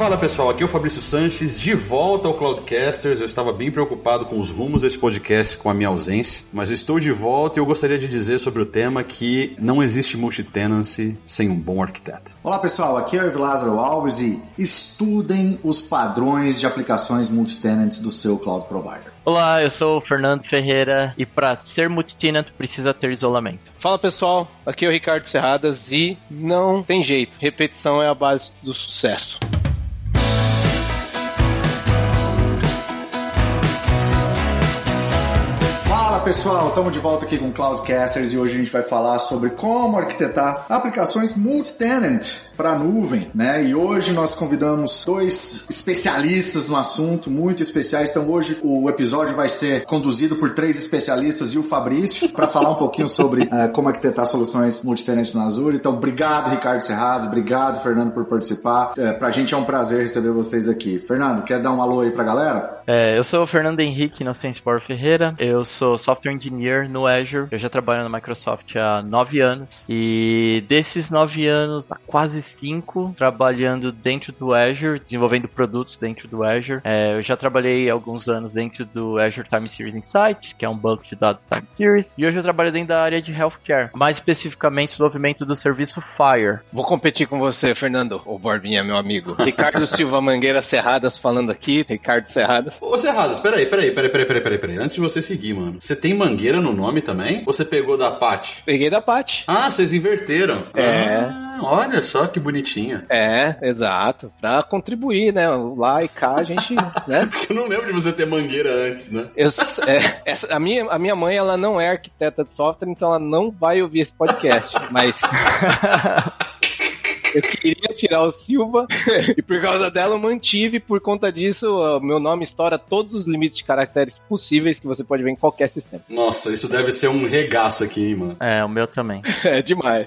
Fala pessoal, aqui é o Fabrício Sanches, de volta ao Cloudcasters. Eu estava bem preocupado com os rumos desse podcast com a minha ausência, mas eu estou de volta e eu gostaria de dizer sobre o tema que não existe multitenancy sem um bom arquiteto. Olá pessoal, aqui é o Lázaro Alves e estudem os padrões de aplicações multitenants do seu cloud provider. Olá, eu sou o Fernando Ferreira e para ser multitenant precisa ter isolamento. Fala pessoal, aqui é o Ricardo Serradas e não tem jeito, repetição é a base do sucesso. Fala pessoal, estamos de volta aqui com Cloudcasters e hoje a gente vai falar sobre como arquitetar aplicações multi-tenant para nuvem, né? E hoje nós convidamos dois especialistas no assunto, muito especiais. Então hoje o episódio vai ser conduzido por três especialistas e o Fabrício para falar um pouquinho sobre uh, como arquitetar soluções multi-tenant no Azure. Então obrigado Ricardo Serrados, obrigado Fernando por participar. Uh, pra gente é um prazer receber vocês aqui. Fernando, quer dar um alô aí pra galera? É, eu sou o Fernando Henrique Inocêncio Ferreira. Eu sou software engineer no Azure. Eu já trabalho na Microsoft há nove anos. E desses nove anos, há quase cinco trabalhando dentro do Azure, desenvolvendo produtos dentro do Azure. É, eu já trabalhei alguns anos dentro do Azure Time Series Insights, que é um banco de dados Time Series. E hoje eu trabalho dentro da área de healthcare, mais especificamente desenvolvimento do serviço Fire. Vou competir com você, Fernando, o Borbinha, meu amigo. Ricardo Silva Mangueira Serradas falando aqui. Ricardo Serradas. Ô Serradas, peraí, peraí, peraí, peraí, peraí, peraí, peraí. Antes de você seguir, mano. Você tem mangueira no nome também? Ou você pegou da Pat? Peguei da Pat. Ah, vocês inverteram. É. Ah, olha só que bonitinha. É, exato. Pra contribuir, né? Lá e cá a gente, né? Porque eu não lembro de você ter mangueira antes, né? Eu, é, essa, a, minha, a minha mãe, ela não é arquiteta de software, então ela não vai ouvir esse podcast. Mas. Eu queria tirar o Silva e por causa dela eu mantive. Por conta disso, o meu nome estoura todos os limites de caracteres possíveis que você pode ver em qualquer sistema. Nossa, isso deve ser um regaço aqui, hein, mano. É, o meu também. É demais.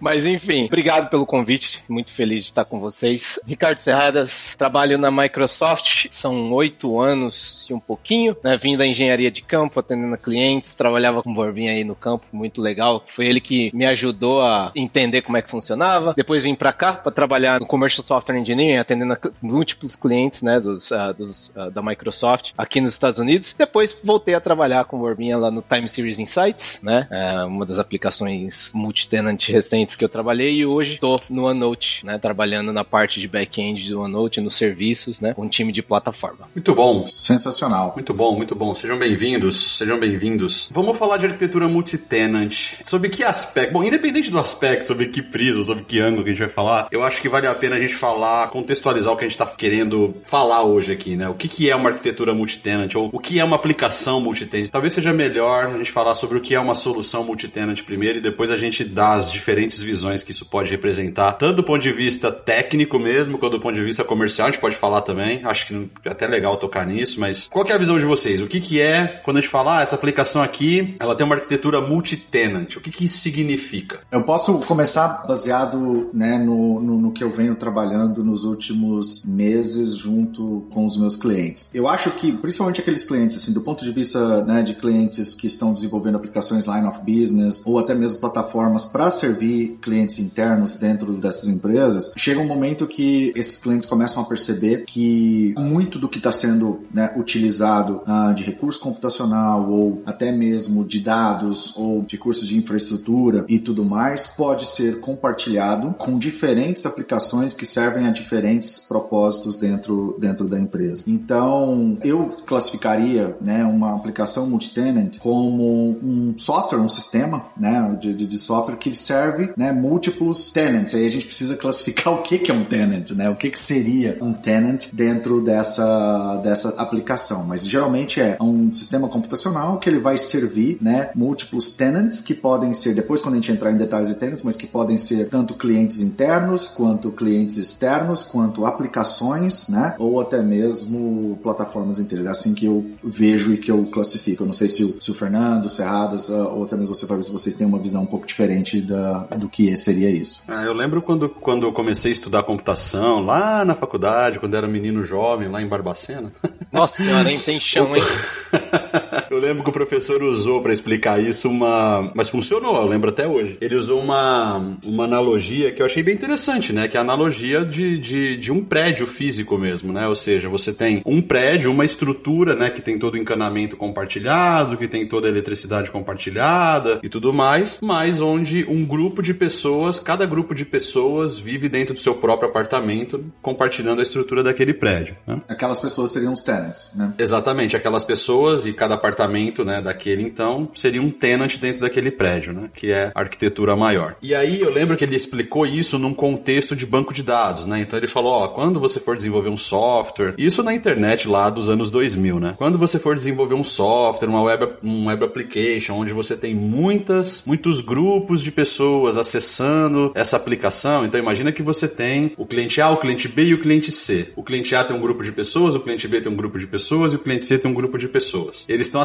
Mas enfim, obrigado pelo convite. Muito feliz de estar com vocês. Ricardo Serradas, trabalho na Microsoft, são oito anos e um pouquinho, né? Vim da engenharia de campo, atendendo clientes, trabalhava com o Borbinha aí no campo, muito legal. Foi ele que me ajudou a entender como é que funcionava. Depois vim para cá para trabalhar no Commercial Software Engineering, atendendo múltiplos clientes, né, dos, uh, dos uh, da Microsoft aqui nos Estados Unidos. Depois voltei a trabalhar com o Borbinha lá no Time Series Insights, né? Uh, uma das aplicações multi tenant recentes que eu trabalhei e hoje estou no OneNote, né, trabalhando na parte de back-end do OneNote, nos serviços, né, um time de plataforma. Muito bom. Sensacional. Muito bom, muito bom. Sejam bem-vindos, sejam bem-vindos. Vamos falar de arquitetura multi-tenant. Sobre que aspecto? Bom, independente do aspecto, sobre que prisma, sobre que ângulo que a gente vai falar, eu acho que vale a pena a gente falar, contextualizar o que a gente está querendo falar hoje aqui, né? O que, que é uma arquitetura multi-tenant ou o que é uma aplicação multi-tenant. Talvez seja melhor a gente falar sobre o que é uma solução multi-tenant primeiro e depois a gente dá as diferentes visões que isso pode representar, tanto do ponto de vista técnico mesmo, quanto do ponto de vista comercial, a gente pode falar também. Acho que é até legal tocar nisso, mas qual é a visão de vocês? O que, que é, quando a gente fala, ah, essa aplicação aqui, ela tem uma arquitetura multi-tenant, o que, que isso significa? Eu posso começar baseado né, no, no, no que eu venho trabalhando nos últimos meses junto com os meus clientes. Eu acho que, principalmente aqueles clientes, assim, do ponto de vista né, de clientes que estão desenvolvendo aplicações line of business ou até mesmo plataformas para servir clientes internos dentro dessas empresas, chega um momento que esses clientes começam a perceber que muito do que está sendo né, utilizado uh, de recurso computacional ou até mesmo de dados ou de cursos de infraestrutura e tudo mais pode ser compartilhado com diferentes aplicações que servem a diferentes propósitos dentro, dentro da empresa. Então, eu classificaria né, uma aplicação multi-tenant como um software, um sistema né, de, de, de software que serve né, múltiplos tenants. Aí a gente precisa classificar o que, que é um tenant, né? O que, que seria um tenant dentro dessa, dessa aplicação. Mas geralmente é um sistema computacional que ele vai servir né, múltiplos tenants que podem ser, depois quando a gente entrar em detalhes de tenants, mas que podem ser tanto clientes internos, quanto clientes externos, quanto aplicações, né? Ou até mesmo plataformas inteiras. É assim que eu vejo e que eu classifico. Eu não sei se o, se o Fernando, o Serradas, ou até mesmo você vai ver se vocês têm uma visão um pouco diferente parte da, do que seria isso. Ah, eu lembro quando, quando eu comecei a estudar computação, lá na faculdade, quando era menino jovem, lá em Barbacena. Nossa senhora, hein? Tem chão, hein? eu lembro que o professor usou para explicar isso uma. Mas funcionou, eu lembro até hoje. Ele usou uma, uma analogia que eu achei bem interessante, né? Que é a analogia de, de, de um prédio físico mesmo, né? Ou seja, você tem um prédio, uma estrutura, né? Que tem todo o encanamento compartilhado, que tem toda a eletricidade compartilhada e tudo mais, mas onde um grupo de pessoas, cada grupo de pessoas vive dentro do seu próprio apartamento, compartilhando a estrutura daquele prédio. Né? Aquelas pessoas seriam os tenants, né? Exatamente, aquelas pessoas e cada apartamento, né, daquele então, seria um tenant dentro daquele prédio, né? Que é arquitetura maior. E aí eu lembro que ele explicou isso num contexto de banco de dados, né? Então ele falou, ó, quando você for desenvolver um software, isso na internet lá dos anos 2000, né? Quando você for desenvolver um software, uma web, um web application, onde você tem muitas, muitos grupos de pessoas acessando essa aplicação, então imagina que você tem o cliente A, o cliente B e o cliente C. O cliente A tem um grupo de pessoas, o cliente B tem um grupo de pessoas e o cliente C tem um grupo de pessoas. Eles estão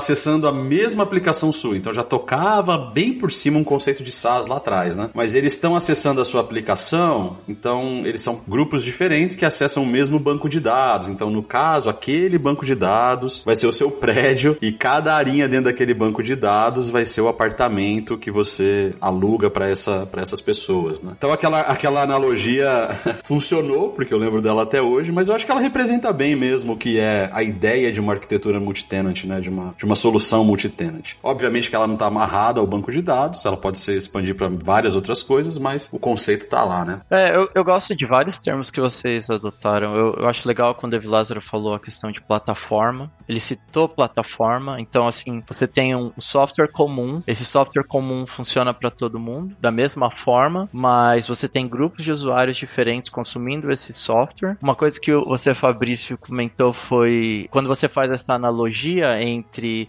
a mesma aplicação sua, então já tocava bem por cima um conceito de SaaS lá atrás, né? Mas eles estão acessando a sua aplicação, então eles são grupos diferentes que acessam o mesmo banco de dados. Então, no caso, aquele banco de dados vai ser o seu prédio e cada arinha dentro daquele banco de dados vai ser o apartamento que você aluga para essa, essas pessoas, né? Então, aquela, aquela analogia funcionou, porque eu lembro dela até hoje, mas eu acho que ela representa bem mesmo o que é a ideia de uma arquitetura multitenant, né? De uma, de uma solução multitenant. Obviamente que ela não está amarrada ao banco de dados, ela pode ser expandir para várias outras coisas, mas o conceito está lá, né? É, eu, eu gosto de vários termos que vocês adotaram. Eu, eu acho legal quando o Lázaro falou a questão de plataforma. Ele citou plataforma, então assim, você tem um software comum. Esse software comum funciona para todo mundo da mesma forma, mas você tem grupos de usuários diferentes consumindo esse software. Uma coisa que você, Fabrício, comentou foi quando você faz essa analogia entre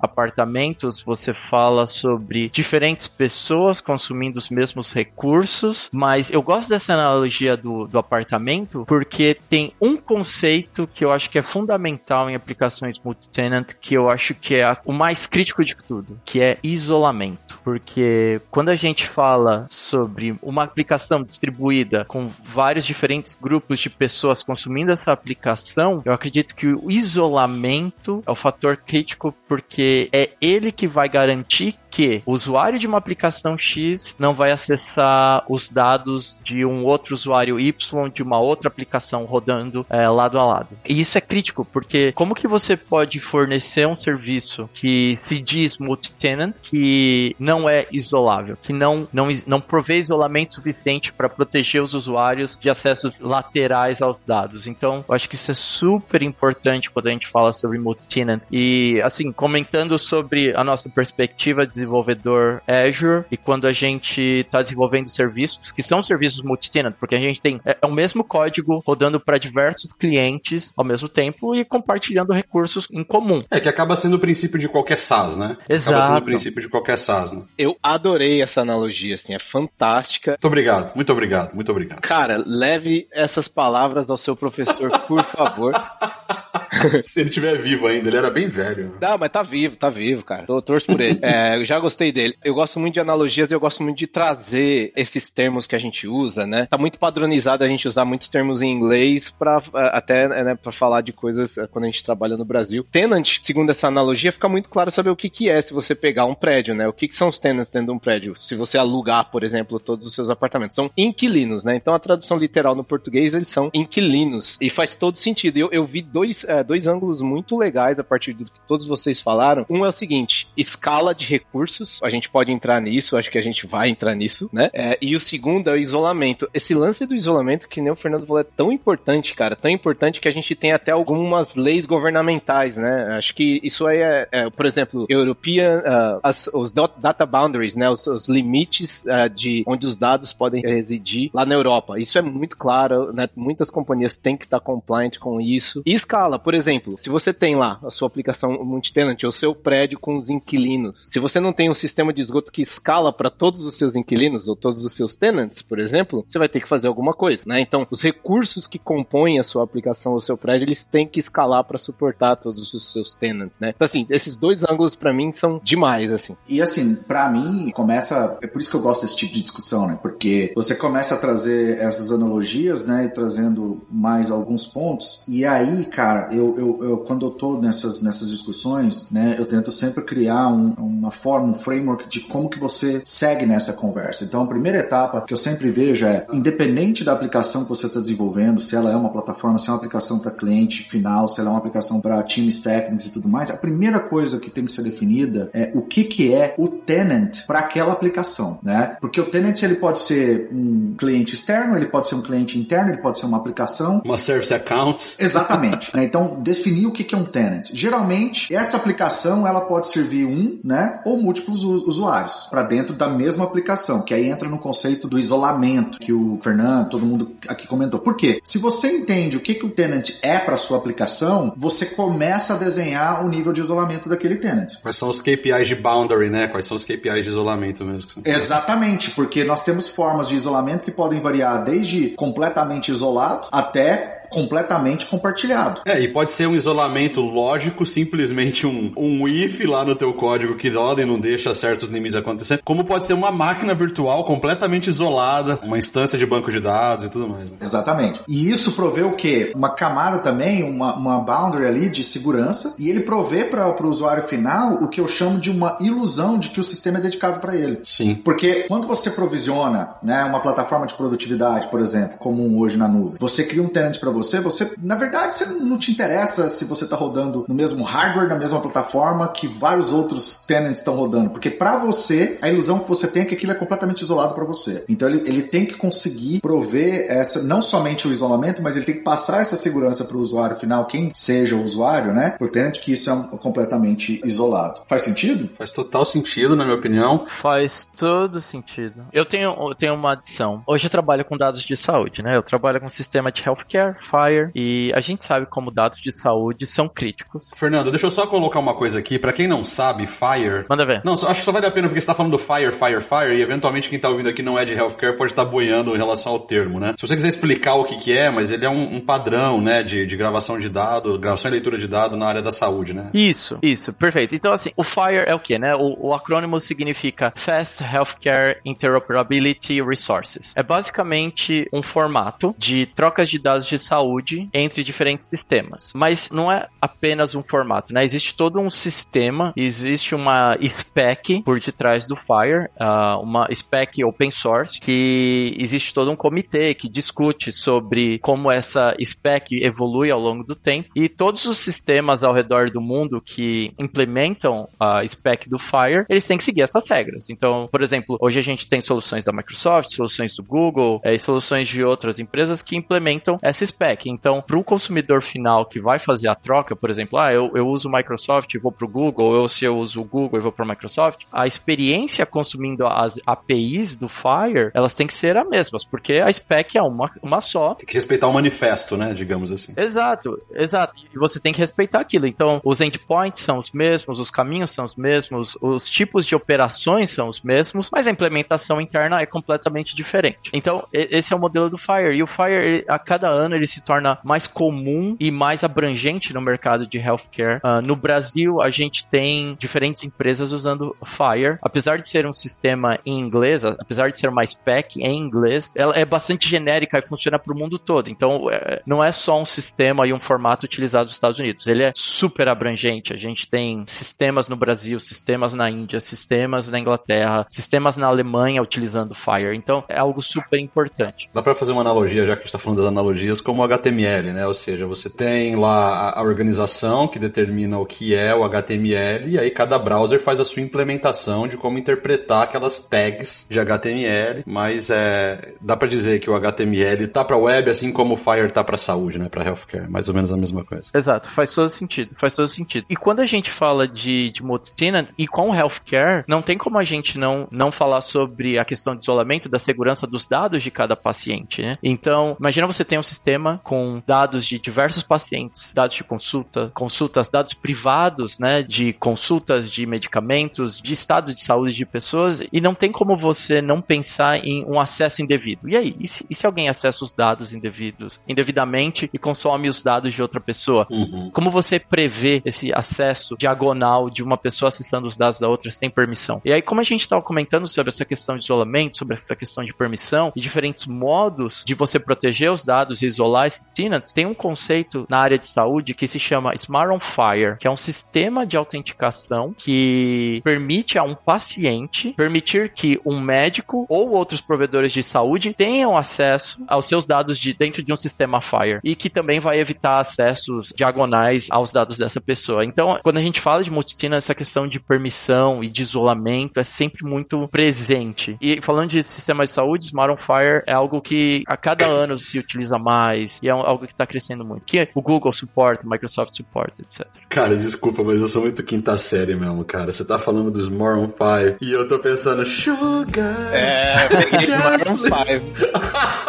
apartamentos, você fala sobre diferentes pessoas consumindo os mesmos recursos, mas eu gosto dessa analogia do, do apartamento porque tem um conceito que eu acho que é fundamental em aplicações multi-tenant, que eu acho que é o mais crítico de tudo, que é isolamento. Porque quando a gente fala sobre uma aplicação distribuída com vários diferentes grupos de pessoas consumindo essa aplicação, eu acredito que o isolamento é o fator crítico porque é ele que vai garantir que o usuário de uma aplicação X não vai acessar os dados de um outro usuário Y de uma outra aplicação rodando é, lado a lado. E isso é crítico, porque como que você pode fornecer um serviço que se diz multi-tenant, que não é isolável, que não, não, não provê isolamento suficiente para proteger os usuários de acessos laterais aos dados. Então, eu acho que isso é super importante quando a gente fala sobre multi-tenant. E, assim, comentando sobre a nossa perspectiva de desenvolvedor Azure e quando a gente está desenvolvendo serviços que são serviços multi-tenant, porque a gente tem é, é o mesmo código rodando para diversos clientes ao mesmo tempo e compartilhando recursos em comum. É que acaba sendo o princípio de qualquer SaaS, né? Exato. Acaba sendo o princípio de qualquer SaaS, né? Eu adorei essa analogia, assim, é fantástica. Muito obrigado, muito obrigado, muito obrigado. Cara, leve essas palavras ao seu professor, por favor. Se ele estiver vivo ainda, ele era bem velho. Não, mas tá vivo, tá vivo, cara. Tô torço por ele. É, eu já gostei dele. Eu gosto muito de analogias e eu gosto muito de trazer esses termos que a gente usa, né? Tá muito padronizado a gente usar muitos termos em inglês para é, até né, para falar de coisas é, quando a gente trabalha no Brasil. Tenant, segundo essa analogia, fica muito claro saber o que, que é se você pegar um prédio, né? O que, que são os tenants dentro de um prédio? Se você alugar, por exemplo, todos os seus apartamentos. São inquilinos, né? Então a tradução literal no português, eles são inquilinos. E faz todo sentido. Eu, eu vi dois, é, dois ângulos muito legais a partir do que todos vocês falaram. Um é o seguinte: escala de recursos. A gente pode entrar nisso, acho que a gente vai entrar nisso, né? É, e o segundo é o isolamento. Esse lance do isolamento, que nem o Fernando falou, é tão importante, cara, tão importante que a gente tem até algumas leis governamentais, né? Acho que isso aí é, é por exemplo, European, uh, as, os data boundaries, né? Os, os limites uh, de onde os dados podem residir lá na Europa. Isso é muito claro, né? Muitas companhias têm que estar compliant com isso. E escala, por exemplo, exemplo, se você tem lá a sua aplicação multitenant, o seu prédio com os inquilinos, se você não tem um sistema de esgoto que escala para todos os seus inquilinos ou todos os seus tenants, por exemplo, você vai ter que fazer alguma coisa, né? Então, os recursos que compõem a sua aplicação ou seu prédio, eles têm que escalar para suportar todos os seus tenants, né? Então, assim, esses dois ângulos para mim são demais, assim. E assim, para mim, começa. É por isso que eu gosto desse tipo de discussão, né? Porque você começa a trazer essas analogias, né? E trazendo mais alguns pontos. E aí, cara, eu, eu, eu quando eu tô nessas, nessas discussões, né? Eu tento sempre criar um, uma forma, um framework de como que você segue nessa conversa. Então, a primeira etapa que eu sempre vejo é, independente da aplicação que você está desenvolvendo, se ela é uma plataforma, se é uma aplicação para cliente final, se ela é uma aplicação para times técnicos e tudo mais, a primeira coisa que tem que ser definida é o que, que é o tenant para aquela aplicação, né? Porque o tenant ele pode ser um cliente externo, ele pode ser um cliente interno, ele pode ser uma aplicação. Uma service account. Exatamente. né? Então, definir o que, é um tenant. Geralmente, essa aplicação ela pode servir um, né? Ou múltiplos usuários para dentro da mesma aplicação, que aí entra no conceito do isolamento que o Fernando, todo mundo aqui comentou. Por quê? Se você entende o que, que o tenant é para sua aplicação, você começa a desenhar o nível de isolamento daquele tenant. Quais são os KPIs de boundary, né? Quais são os KPIs de isolamento mesmo? Exatamente, porque nós temos formas de isolamento que podem variar desde completamente isolado até completamente compartilhado. É, e pode ser um isolamento lógico, simplesmente um, um if lá no teu código que roda e não deixa certos limites acontecer, como pode ser uma máquina virtual completamente isolada, uma instância de banco de dados e tudo mais. Né? Exatamente. E isso provê o quê? Uma camada também, uma, uma boundary ali de segurança, e ele provê para o usuário final o que eu chamo de uma ilusão de que o sistema é dedicado para ele. Sim. Porque quando você provisiona né, uma plataforma de produtividade, por exemplo, comum hoje na nuvem, você cria um tenant para você você, você, na verdade, você não te interessa se você está rodando no mesmo hardware, na mesma plataforma que vários outros tenants estão rodando, porque para você, a ilusão que você tem é que aquilo é completamente isolado para você. Então ele, ele tem que conseguir prover essa, não somente o isolamento, mas ele tem que passar essa segurança para o usuário final, quem seja o usuário, né? Por tenant que isso é um, completamente isolado. Faz sentido? Faz total sentido, na minha opinião. Faz todo sentido. Eu tenho, eu tenho uma adição. Hoje eu trabalho com dados de saúde, né? Eu trabalho com sistema de healthcare, Fire e a gente sabe como dados de saúde são críticos. Fernando, deixa eu só colocar uma coisa aqui. Para quem não sabe, Fire. Manda ver. Não, acho que só vale a pena porque você tá falando do Fire, Fire, Fire e eventualmente quem tá ouvindo aqui não é de healthcare pode estar tá boiando em relação ao termo, né? Se você quiser explicar o que, que é, mas ele é um, um padrão, né, de, de gravação de dado, gravação e leitura de dado na área da saúde, né? Isso, isso, perfeito. Então, assim, o FHIR é o que, né? O, o acrônimo significa Fast Healthcare Interoperability Resources. É basicamente um formato de trocas de dados de saúde saúde entre diferentes sistemas. Mas não é apenas um formato, né? Existe todo um sistema, existe uma spec por detrás do Fire, uh, uma spec open source, que existe todo um comitê que discute sobre como essa spec evolui ao longo do tempo e todos os sistemas ao redor do mundo que implementam a spec do Fire, eles têm que seguir essas regras. Então, por exemplo, hoje a gente tem soluções da Microsoft, soluções do Google é, e soluções de outras empresas que implementam essa spec feedback. Então, para o consumidor final que vai fazer a troca, por exemplo, ah, eu, eu uso o Microsoft e vou para o Google, ou se eu uso o Google e vou para Microsoft, a experiência consumindo as APIs do Fire, elas têm que ser as mesmas, porque a spec é uma, uma só. Tem que respeitar o manifesto, né, digamos assim. Exato, exato. E você tem que respeitar aquilo. Então, os endpoints são os mesmos, os caminhos são os mesmos, os tipos de operações são os mesmos, mas a implementação interna é completamente diferente. Então, esse é o modelo do Fire. E o Fire, a cada ano, ele se se torna mais comum e mais abrangente no mercado de healthcare. Uh, no Brasil, a gente tem diferentes empresas usando Fire. Apesar de ser um sistema em inglês, apesar de ser mais spec em inglês, ela é bastante genérica e funciona para o mundo todo. Então, é, não é só um sistema e um formato utilizado nos Estados Unidos. Ele é super abrangente. A gente tem sistemas no Brasil, sistemas na Índia, sistemas na Inglaterra, sistemas na Alemanha utilizando Fire. Então, é algo super importante. Dá para fazer uma analogia, já que a gente está falando das analogias, como HTML, né? Ou seja, você tem lá a, organização que determina o que é o HTML e aí cada browser faz a sua implementação de como interpretar aquelas tags de HTML, mas é, dá para dizer que o HTML tá para web assim como o Fire tá para saúde, né, para healthcare, mais ou menos a mesma coisa. Exato, faz todo sentido, faz todo sentido. E quando a gente fala de, de multi-tenant e com healthcare, não tem como a gente não não falar sobre a questão de isolamento, da segurança dos dados de cada paciente, né? Então, imagina você tem um sistema sistema com dados de diversos pacientes, dados de consulta, consultas, dados privados, né, de consultas de medicamentos, de estado de saúde de pessoas, e não tem como você não pensar em um acesso indevido. E aí, e se, e se alguém acessa os dados indevidos, indevidamente e consome os dados de outra pessoa? Uhum. Como você prevê esse acesso diagonal de uma pessoa acessando os dados da outra sem permissão? E aí, como a gente estava comentando sobre essa questão de isolamento, sobre essa questão de permissão e diferentes modos de você proteger os dados e isolar esse tenant, tem um conceito na área de saúde que se chama Smart on Fire, que é um sistema de autenticação que permite a um paciente permitir que um médico ou outros provedores de saúde tenham acesso aos seus dados de dentro de um sistema Fire e que também vai evitar acessos diagonais aos dados dessa pessoa. Então, quando a gente fala de multitina, essa questão de permissão e de isolamento é sempre muito presente. E falando de sistema de saúde, Smart on Fire é algo que a cada ano se utiliza mais e é algo que está crescendo muito. Que o Google suporta, o Microsoft suporta, etc. Cara, desculpa, mas eu sou muito quinta série mesmo, cara. Você tá falando dos Smart on Fire e eu tô pensando, Sugar. É, peguei Smart on Fire.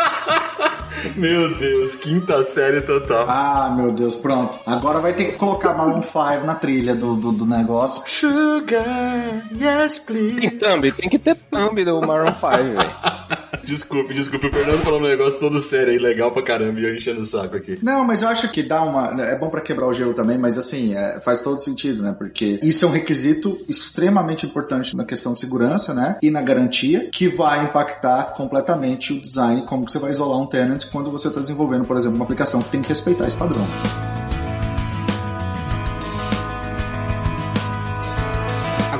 Meu Deus, quinta série total. Ah, meu Deus, pronto. Agora vai ter que colocar Maroon 5 na trilha do, do, do negócio. Sugar, yes, please. Tem thumb, tem que ter thumb do Maroon 5, velho. Desculpe, desculpe. O Fernando falou um negócio todo sério aí, legal pra caramba, e eu enchendo o saco aqui. Não, mas eu acho que dá uma. É bom para quebrar o gelo também, mas assim, é, faz todo sentido, né? Porque isso é um requisito extremamente importante na questão de segurança, né? E na garantia, que vai impactar completamente o design, como que você vai isolar um tenant quando você está desenvolvendo, por exemplo, uma aplicação que tem que respeitar esse padrão.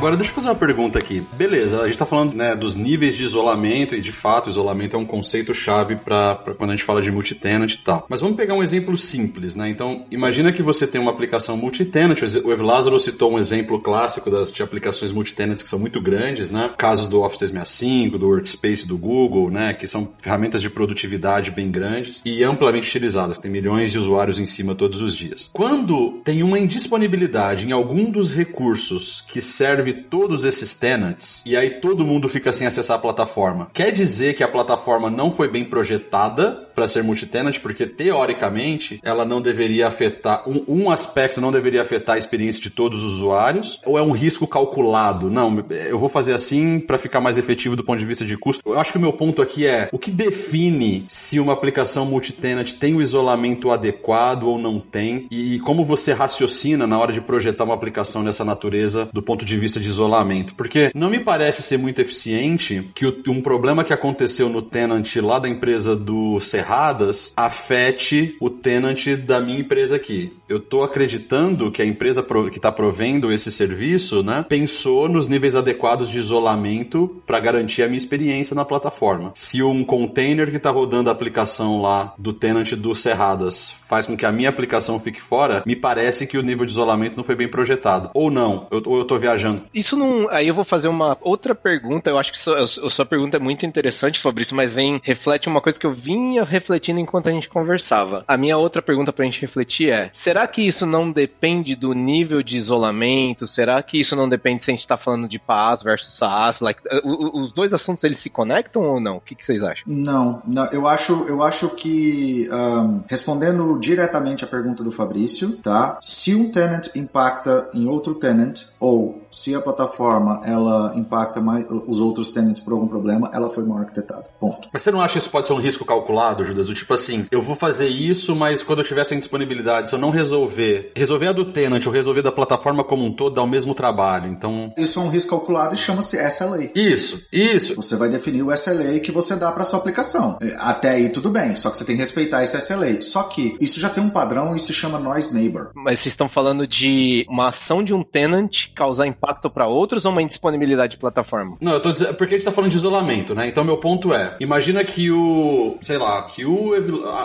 Agora, deixa eu fazer uma pergunta aqui. Beleza, a gente tá falando né, dos níveis de isolamento, e de fato, isolamento é um conceito chave para quando a gente fala de multitenant e tal. Mas vamos pegar um exemplo simples, né? Então, imagina que você tem uma aplicação multitenant. O Evlázaro citou um exemplo clássico das, de aplicações multitenants que são muito grandes, né? Casos do Office 365, do Workspace do Google, né? Que são ferramentas de produtividade bem grandes e amplamente utilizadas. Tem milhões de usuários em cima todos os dias. Quando tem uma indisponibilidade em algum dos recursos que serve todos esses tenants e aí todo mundo fica sem acessar a plataforma. Quer dizer que a plataforma não foi bem projetada para ser multitenant, porque teoricamente ela não deveria afetar um, um, aspecto não deveria afetar a experiência de todos os usuários, ou é um risco calculado? Não, eu vou fazer assim para ficar mais efetivo do ponto de vista de custo. Eu acho que o meu ponto aqui é o que define se uma aplicação multitenant tem o isolamento adequado ou não tem e como você raciocina na hora de projetar uma aplicação dessa natureza do ponto de vista de isolamento, porque não me parece ser muito eficiente que um problema que aconteceu no tenant lá da empresa do Serradas afete o tenant da minha empresa aqui. Eu estou acreditando que a empresa que está provendo esse serviço, né, pensou nos níveis adequados de isolamento para garantir a minha experiência na plataforma. Se um container que está rodando a aplicação lá do tenant do Serradas faz com que a minha aplicação fique fora, me parece que o nível de isolamento não foi bem projetado. Ou não, eu, ou eu estou viajando. Isso não. Aí eu vou fazer uma outra pergunta. Eu acho que sua, sua pergunta é muito interessante, Fabrício, mas vem, reflete uma coisa que eu vinha refletindo enquanto a gente conversava. A minha outra pergunta pra gente refletir é: será que isso não depende do nível de isolamento? Será que isso não depende se a gente tá falando de PaaS versus SaaS? Like, os dois assuntos eles se conectam ou não? O que, que vocês acham? Não, não eu acho, eu acho que um, respondendo diretamente a pergunta do Fabrício, tá? Se um tenant impacta em outro tenant ou se a plataforma ela impacta mais os outros tenants por algum problema, ela foi mal arquitetada. Ponto. Mas você não acha que isso pode ser um risco calculado, Judas? Do tipo assim, eu vou fazer isso, mas quando eu tiver essa disponibilidade, se eu não resolver, resolver a do tenant ou resolver da plataforma como um todo, dá o mesmo trabalho. Então. Isso é um risco calculado e chama-se SLA. Isso, isso. Você vai definir o SLA que você dá para sua aplicação. Até aí tudo bem, só que você tem que respeitar esse SLA. Só que isso já tem um padrão e se chama noise neighbor. Mas vocês estão falando de uma ação de um tenant causar impacto para outros ou uma indisponibilidade de plataforma? Não, eu tô dizendo, porque a gente tá falando de isolamento, né? Então meu ponto é, imagina que o, sei lá, que o,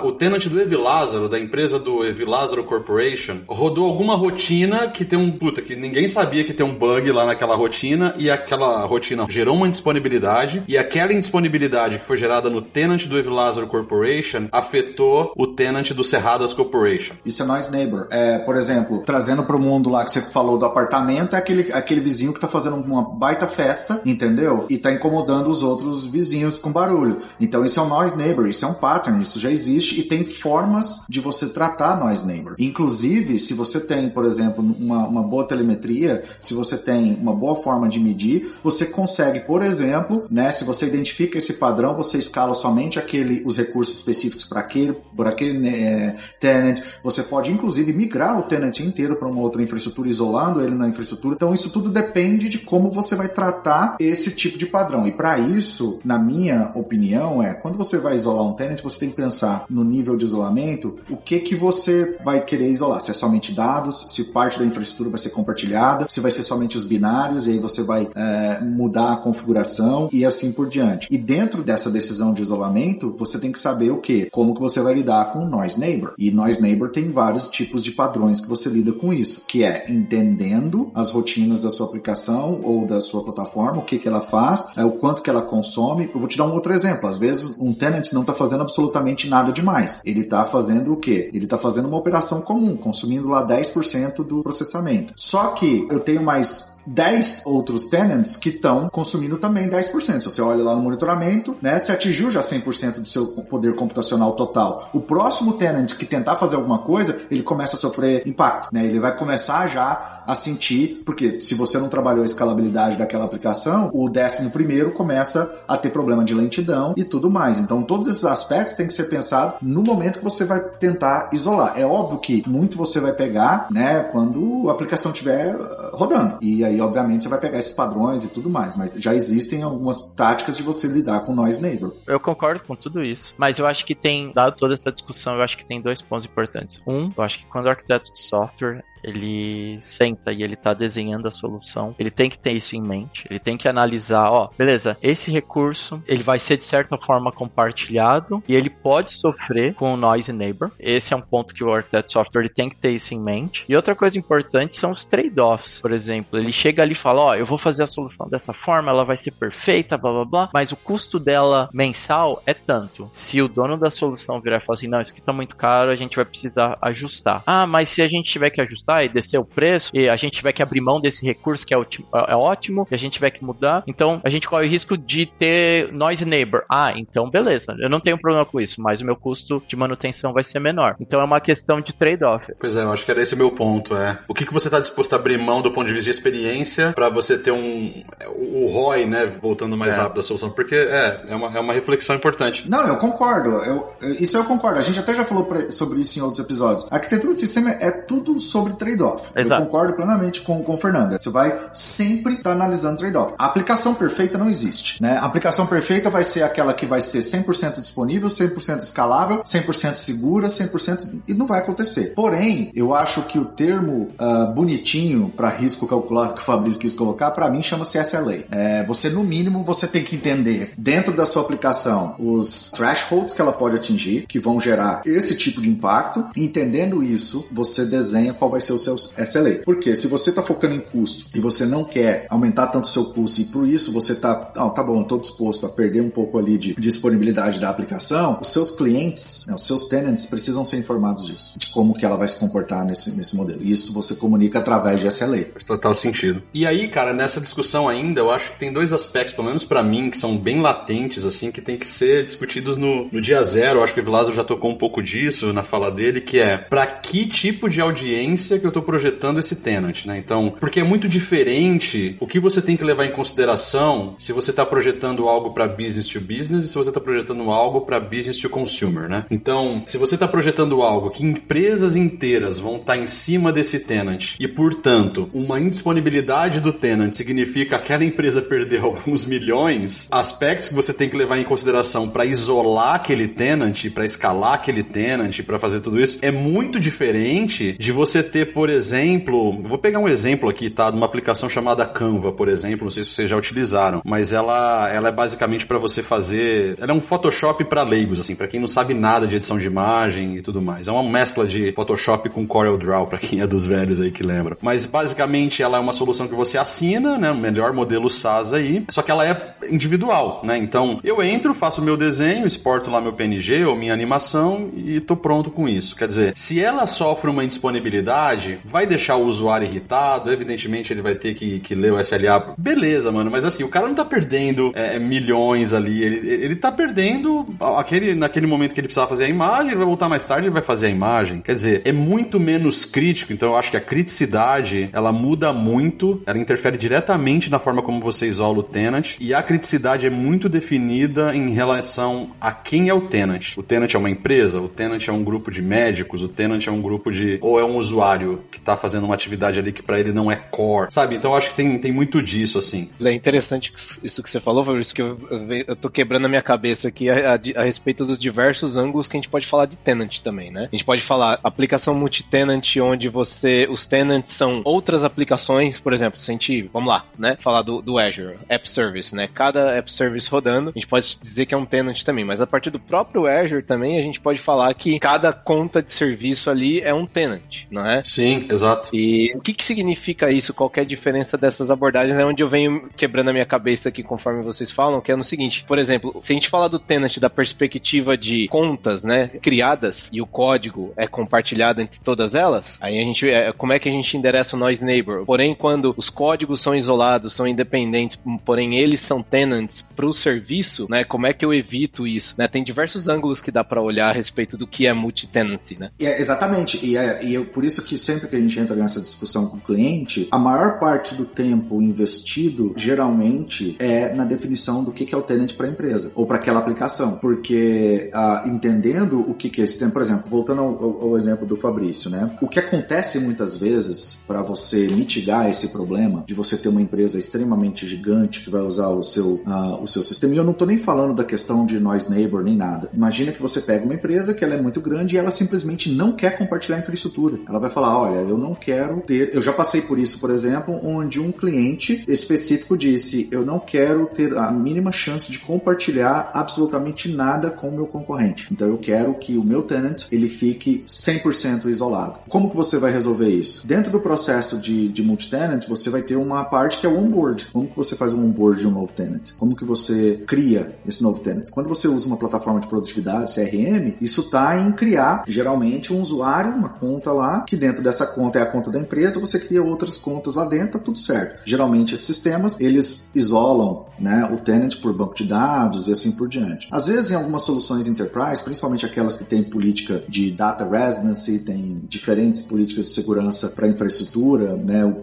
o tenant do Evilázaro, da empresa do Evilázaro Corporation, rodou alguma rotina que tem um, puta, que ninguém sabia que tem um bug lá naquela rotina e aquela rotina gerou uma indisponibilidade e aquela indisponibilidade que foi gerada no tenant do Evilázaro Corporation afetou o tenant do Serradas Corporation. Isso é noise neighbor. É, por exemplo, trazendo para o mundo lá que você falou do apartamento, é aquele, aquele vizinho que tá fazendo uma baita festa, entendeu? E tá incomodando os outros vizinhos com barulho. Então isso é um noise neighbor, isso é um pattern, isso já existe e tem formas de você tratar noise neighbor. Inclusive, se você tem, por exemplo, uma, uma boa telemetria, se você tem uma boa forma de medir, você consegue, por exemplo, né, se você identifica esse padrão, você escala somente aquele, os recursos específicos para aquele, por aquele né, tenant. Você pode, inclusive, migrar o tenant inteiro para uma outra infraestrutura, isolando ele na infraestrutura. Então, isso tudo depende de como você vai tratar esse tipo de padrão. E para isso, na minha opinião, é quando você vai isolar um tenant, você tem que pensar no nível de isolamento, o que que você vai querer isolar. Se é somente dados, se parte da infraestrutura vai ser compartilhada, se vai ser somente os binários, e aí você vai é, mudar a configuração e assim por diante. E dentro dessa decisão de isolamento, você tem que saber o que? Como que você vai lidar com o noise neighbor. E noise neighbor tem vários tipos de padrões que você lida com isso, que é entendendo as rotinas da sua aplicação ou da sua plataforma, o que que ela faz, é, o quanto que ela consome. Eu vou te dar um outro exemplo. Às vezes um tenant não está fazendo absolutamente nada demais. Ele está fazendo o quê? Ele está fazendo uma operação comum, consumindo lá 10% do processamento. Só que eu tenho mais 10 outros tenants que estão consumindo também 10%. Se você olha lá no monitoramento, né, você atingiu já 100% do seu poder computacional total. O próximo tenant que tentar fazer alguma coisa, ele começa a sofrer impacto, né? Ele vai começar já a sentir, porque se você não trabalhou a escalabilidade daquela aplicação, o décimo primeiro começa a ter problema de lentidão e tudo mais. Então, todos esses aspectos têm que ser pensados no momento que você vai tentar isolar. É óbvio que muito você vai pegar, né, quando a aplicação estiver rodando. E aí, obviamente, você vai pegar esses padrões e tudo mais, mas já existem algumas táticas de você lidar com noise neighbor. Eu concordo com tudo isso, mas eu acho que tem, dado toda essa discussão, eu acho que tem dois pontos importantes. Um, eu acho que quando o arquiteto de software ele senta e ele está desenhando a solução, ele tem que ter isso em mente. Ele tem que analisar, ó, beleza, esse recurso ele vai ser de certa forma compartilhado e ele pode sofrer com o noise neighbor. Esse é um ponto que o arquiteto software ele tem que ter isso em mente. E outra coisa importante são os trade-offs. Por exemplo, ele chega ali e fala, ó, eu vou fazer a solução dessa forma, ela vai ser perfeita, blá blá blá, mas o custo dela mensal é tanto. Se o dono da solução virar e falar assim, não, isso aqui tá muito caro, a gente vai precisar ajustar. Ah, mas se a gente tiver que ajustar e descer o preço e a gente tiver que abrir mão desse recurso que é, ótimo, é ótimo e a gente tiver que mudar, então a gente corre o risco de ter noise neighbor. Ah, então beleza, eu não tenho problema com isso, mas o meu custo de manutenção vai ser menor. Então é uma questão de trade-off. Pois é, eu acho que era esse o meu ponto, é. O que, que você está disposto a abrir mão do ponto de vista de experiência para você ter um o ROI, né, voltando mais é. rápido à solução, porque é, é uma, é uma reflexão importante. Não, eu concordo. Eu, isso eu concordo. A gente até já falou pra, sobre isso em outros episódios. A arquitetura de sistema é tudo sobre trade-off. Eu concordo plenamente com, com o Fernando. Você vai sempre estar tá analisando trade-off. A aplicação perfeita não existe, né? A aplicação perfeita vai ser aquela que vai ser 100% disponível, 100% escalável, 100% segura, 100% e não vai acontecer. Porém, eu acho que o termo uh, bonitinho para risco calculado que o Fabrício quis colocar, para mim chama-se SLA. É, você no mínimo você tem que entender dentro da sua aplicação os thresholds que ela pode atingir, que vão gerar esse tipo de impacto. Entendendo isso, você desenha qual vai ser o seu SLA. Porque se você está focando em custo e você não quer aumentar tanto o seu custo e por isso você está, oh, tá bom, estou disposto a perder um pouco ali de disponibilidade da aplicação, os seus clientes, né, os seus tenants precisam ser informados disso, de como que ela vai se comportar nesse, nesse modelo. Isso você comunica através de SLA. Faz total sentido. E aí, cara, nessa discussão ainda, eu acho que tem dois aspectos, pelo menos para mim, que são bem latentes, assim, que tem que ser discutidos no, no dia zero. Eu acho que o Vilazo já tocou um pouco disso na fala dele, que é para que tipo de audiência que eu estou projetando esse tenant, né? Então, porque é muito diferente o que você tem que levar em consideração se você está projetando algo para business to business e se você está projetando algo para business to consumer, né? Então, se você está projetando algo que empresas inteiras vão estar tá em cima desse tenant e, portanto, uma indisponibilidade do tenant significa aquela empresa perder alguns milhões, aspectos que você tem que levar em consideração para isolar aquele tenant, para escalar aquele tenant, para fazer tudo isso, é muito diferente de você ter, por exemplo, vou pegar um exemplo aqui, tá? De uma aplicação chamada Canva, por exemplo, não sei se vocês já utilizaram, mas ela, ela é basicamente para você fazer, ela é um Photoshop para leigos, assim, para quem não sabe nada de edição de imagem e tudo mais. É uma mescla de Photoshop com Corel Draw, para quem é dos velhos aí que lembra. Mas basicamente ela é uma solução que você assina, né? O melhor modelo SaaS aí, só que ela é individual, né? Então, eu entro, faço meu desenho, exporto lá meu PNG ou minha animação e tô pronto com isso. Quer dizer, se ela sofre uma indisponibilidade vai deixar o usuário irritado, evidentemente ele vai ter que, que ler o SLA. Beleza, mano, mas assim, o cara não tá perdendo é, milhões ali, ele, ele tá perdendo aquele, naquele momento que ele precisava fazer a imagem, ele vai voltar mais tarde, ele vai fazer a imagem. Quer dizer, é muito menos crítico, então eu acho que a criticidade, ela muda muito, ela interfere diretamente na forma como você isola o tenant, e a criticidade é muito definida em relação a quem é o tenant. O tenant é uma empresa, o tenant é um grupo de médicos, o tenant é um grupo de. ou é um usuário que tá fazendo uma atividade ali que para ele não é core, sabe? Então eu acho que tem, tem muito disso, assim. É interessante isso que você falou, isso que eu, eu tô quebrando a minha cabeça aqui a, a, a, respeito dos diversos ângulos que a gente pode falar de tenant também, né? A gente pode falar aplicação multi-tenant, onde você. os tenants são outras aplicações, por exemplo, se a gente. vamos lá, né? Falar do, do Azure, App Service, né? Cada App Service rodando, a gente pode dizer que é um tenant também, mas a partir do próprio Azure também a gente pode falar que cada conta de serviço ali é um tenant, não é? Sim, exato. E o que, que significa isso? Qual é a diferença dessas abordagens? É onde eu venho quebrando a minha cabeça aqui conforme vocês falam, que é no seguinte, por exemplo, se a gente falar do tenant da perspectiva de contas, né, criadas e o código é compartilhado entre todas elas, aí a gente, é, como é que a gente endereça o noise neighbor? Porém, quando os códigos são isolados, são independentes, porém eles são tenants para o serviço, né, como é que eu evito isso? Né, tem diversos ângulos que dá para olhar a respeito do que é multi-tenancy, né? É, exatamente, e é, e é por isso que sempre que a gente entra nessa discussão com o cliente, a maior parte do tempo investido geralmente é na definição do que é o tenant para a empresa ou para aquela aplicação, porque ah, entendendo o que é esse tempo, por exemplo, voltando ao, ao, exemplo do Fabrício, né? O que acontece muitas vezes para você mitigar esse problema de você ter uma empresa extremamente gigante que vai usar o seu, uh, o seu sistema, e eu não estou nem falando da questão de noise neighbor nem nada. Imagina que você pega uma empresa que ela é muito grande e ela simplesmente não quer compartilhar infraestrutura. Ela vai falar, olha, eu não quero ter. Eu já passei por isso, por exemplo, onde um cliente específico disse: Eu não quero ter a mínima chance de compartilhar absolutamente nada com o meu concorrente. Então eu quero que o meu tenant ele fique 100% isolado. Como que você vai resolver isso? Dentro do processo de, de multi-tenant, você vai ter uma parte que é o onboard. Como que você faz um onboard de um novo tenant? Como que você cria esse novo tenant? Quando você usa uma plataforma de produtividade, CRM, isso está em criar geralmente um usuário, uma conta lá, que dentro dessa conta é a conta da empresa, você cria outras contas lá dentro, tá tudo certo. Geralmente esses sistemas, eles isolam né, o tenant por banco de dados e assim por diante. Às vezes em algumas soluções enterprise, principalmente aquelas que têm política de data residency, tem diferentes políticas de segurança para infraestrutura, né,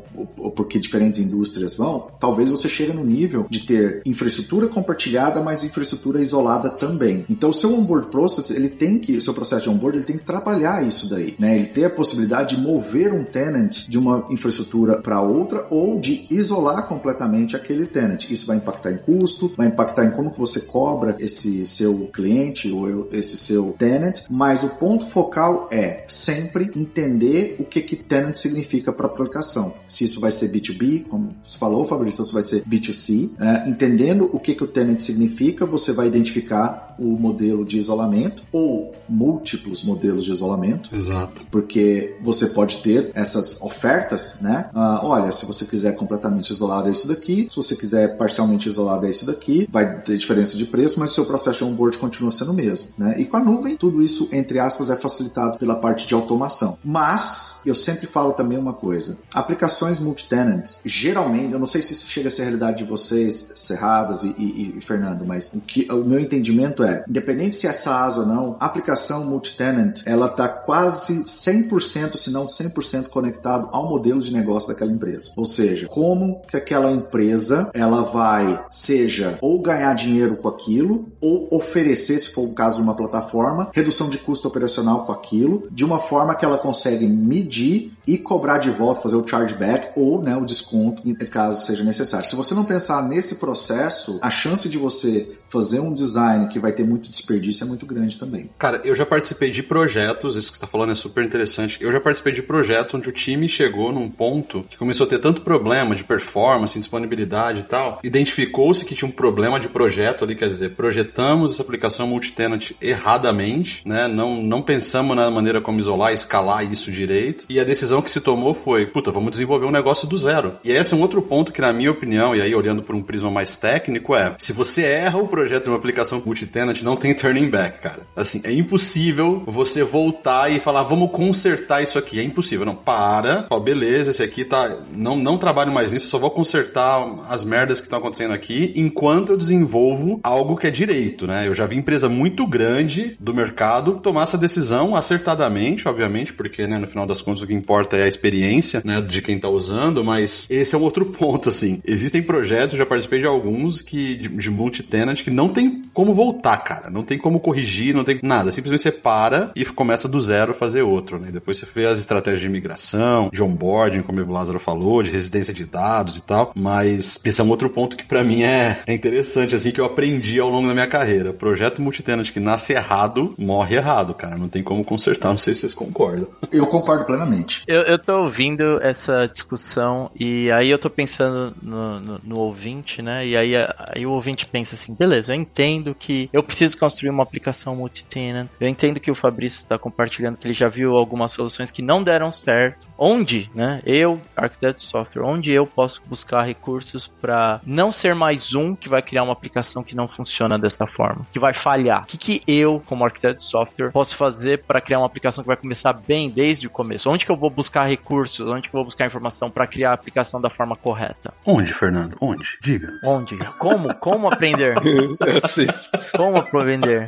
porque diferentes indústrias vão, talvez você chegue no nível de ter infraestrutura compartilhada, mas infraestrutura isolada também. Então o seu onboard process, ele tem que, o seu processo de onboard, ele tem que trabalhar isso daí, né? Ele ter a possibilidade de mover um tenant de uma infraestrutura para outra ou de isolar completamente aquele tenant. Isso vai impactar em custo, vai impactar em como que você cobra esse seu cliente ou esse seu tenant, mas o ponto focal é sempre entender o que que tenant significa para a aplicação. Se isso vai ser B2B, como você falou, Fabrício, se vai ser B2C, né? entendendo o que que o tenant significa, você vai identificar o modelo de isolamento ou múltiplos modelos de isolamento. Exato. Porque você pode ter essas ofertas, né? Ah, olha, se você quiser completamente isolado é isso daqui, se você quiser parcialmente isolado é isso daqui, vai ter diferença de preço, mas o seu processo de onboard continua sendo o mesmo, né? E com a nuvem, tudo isso, entre aspas, é facilitado pela parte de automação. Mas, eu sempre falo também uma coisa, aplicações multi-tenants, geralmente, eu não sei se isso chega a ser a realidade de vocês, Cerradas e, e, e Fernando, mas o, que, o meu entendimento é, independente se é SaaS ou não, a aplicação multi-tenant, ela está quase 100%, se não 100% conectado ao modelo de negócio daquela empresa. Ou seja, como que aquela empresa, ela vai, seja, ou ganhar dinheiro com aquilo, ou oferecer, se for o caso de uma plataforma, redução de custo operacional com aquilo, de uma forma que ela consegue medir e cobrar de volta, fazer o chargeback ou né, o desconto, caso seja necessário. Se você não pensar nesse processo, a chance de você fazer um design que vai ter muito desperdício é muito grande também. Cara, eu já participei de projetos, isso que você está falando é super interessante. Eu já participei de projetos onde o time chegou num ponto que começou a ter tanto problema de performance, disponibilidade e tal. Identificou-se que tinha um problema de projeto ali, quer dizer, projetamos essa aplicação multitenant erradamente, né? Não, não pensamos na maneira como isolar escalar isso direito. E a decisão que se tomou foi, puta, vamos desenvolver um negócio do zero. E esse é um outro ponto que, na minha opinião, e aí olhando por um prisma mais técnico, é se você erra o projeto de uma aplicação multi-tenant não tem turning back, cara. Assim, é impossível você voltar e falar, vamos consertar isso aqui. É impossível. Não, para. Ó, beleza, esse aqui tá. Não, não trabalho mais nisso, só vou consertar as merdas que estão acontecendo aqui enquanto eu desenvolvo algo que é direito, né? Eu já vi empresa muito grande do mercado tomar essa decisão acertadamente, obviamente, porque, né, no final das contas o que importa é a experiência, né, de quem tá usando, mas esse é um outro ponto, assim. Existem projetos, já participei de alguns que de, de multi-tenant que não tem como voltar, cara. Não tem como corrigir, não tem nada. Simplesmente você para e começa do zero a fazer outro, né? Depois você vê as estratégias de migração, de onboarding, como o Lázaro falou, de residência de dados e tal. Mas esse é um outro ponto que para mim é, é interessante, assim, que eu aprendi ao longo da minha carreira. Projeto multi-tenant que nasce errado, morre errado, cara. Não tem como consertar. Não sei se vocês concordam. Eu concordo plenamente. Eu, eu tô ouvindo essa discussão e aí eu tô pensando no, no, no ouvinte, né? E aí, aí o ouvinte pensa assim, beleza, eu entendo que eu preciso construir uma aplicação multi-tenant. Eu entendo que o Fabrício está compartilhando que ele já viu algumas soluções que não deram certo. Onde, né? Eu, arquiteto de software, onde eu posso buscar recursos para não ser mais um que vai criar uma aplicação que não funciona dessa forma, que vai falhar. O que, que eu, como arquiteto de software, posso fazer para criar uma aplicação que vai começar bem desde o começo? Onde que eu vou buscar recursos? Onde que eu vou buscar informação para criar a aplicação da forma correta? Onde, Fernando? Onde? Diga. Onde? Como? Como aprender? Como aprender?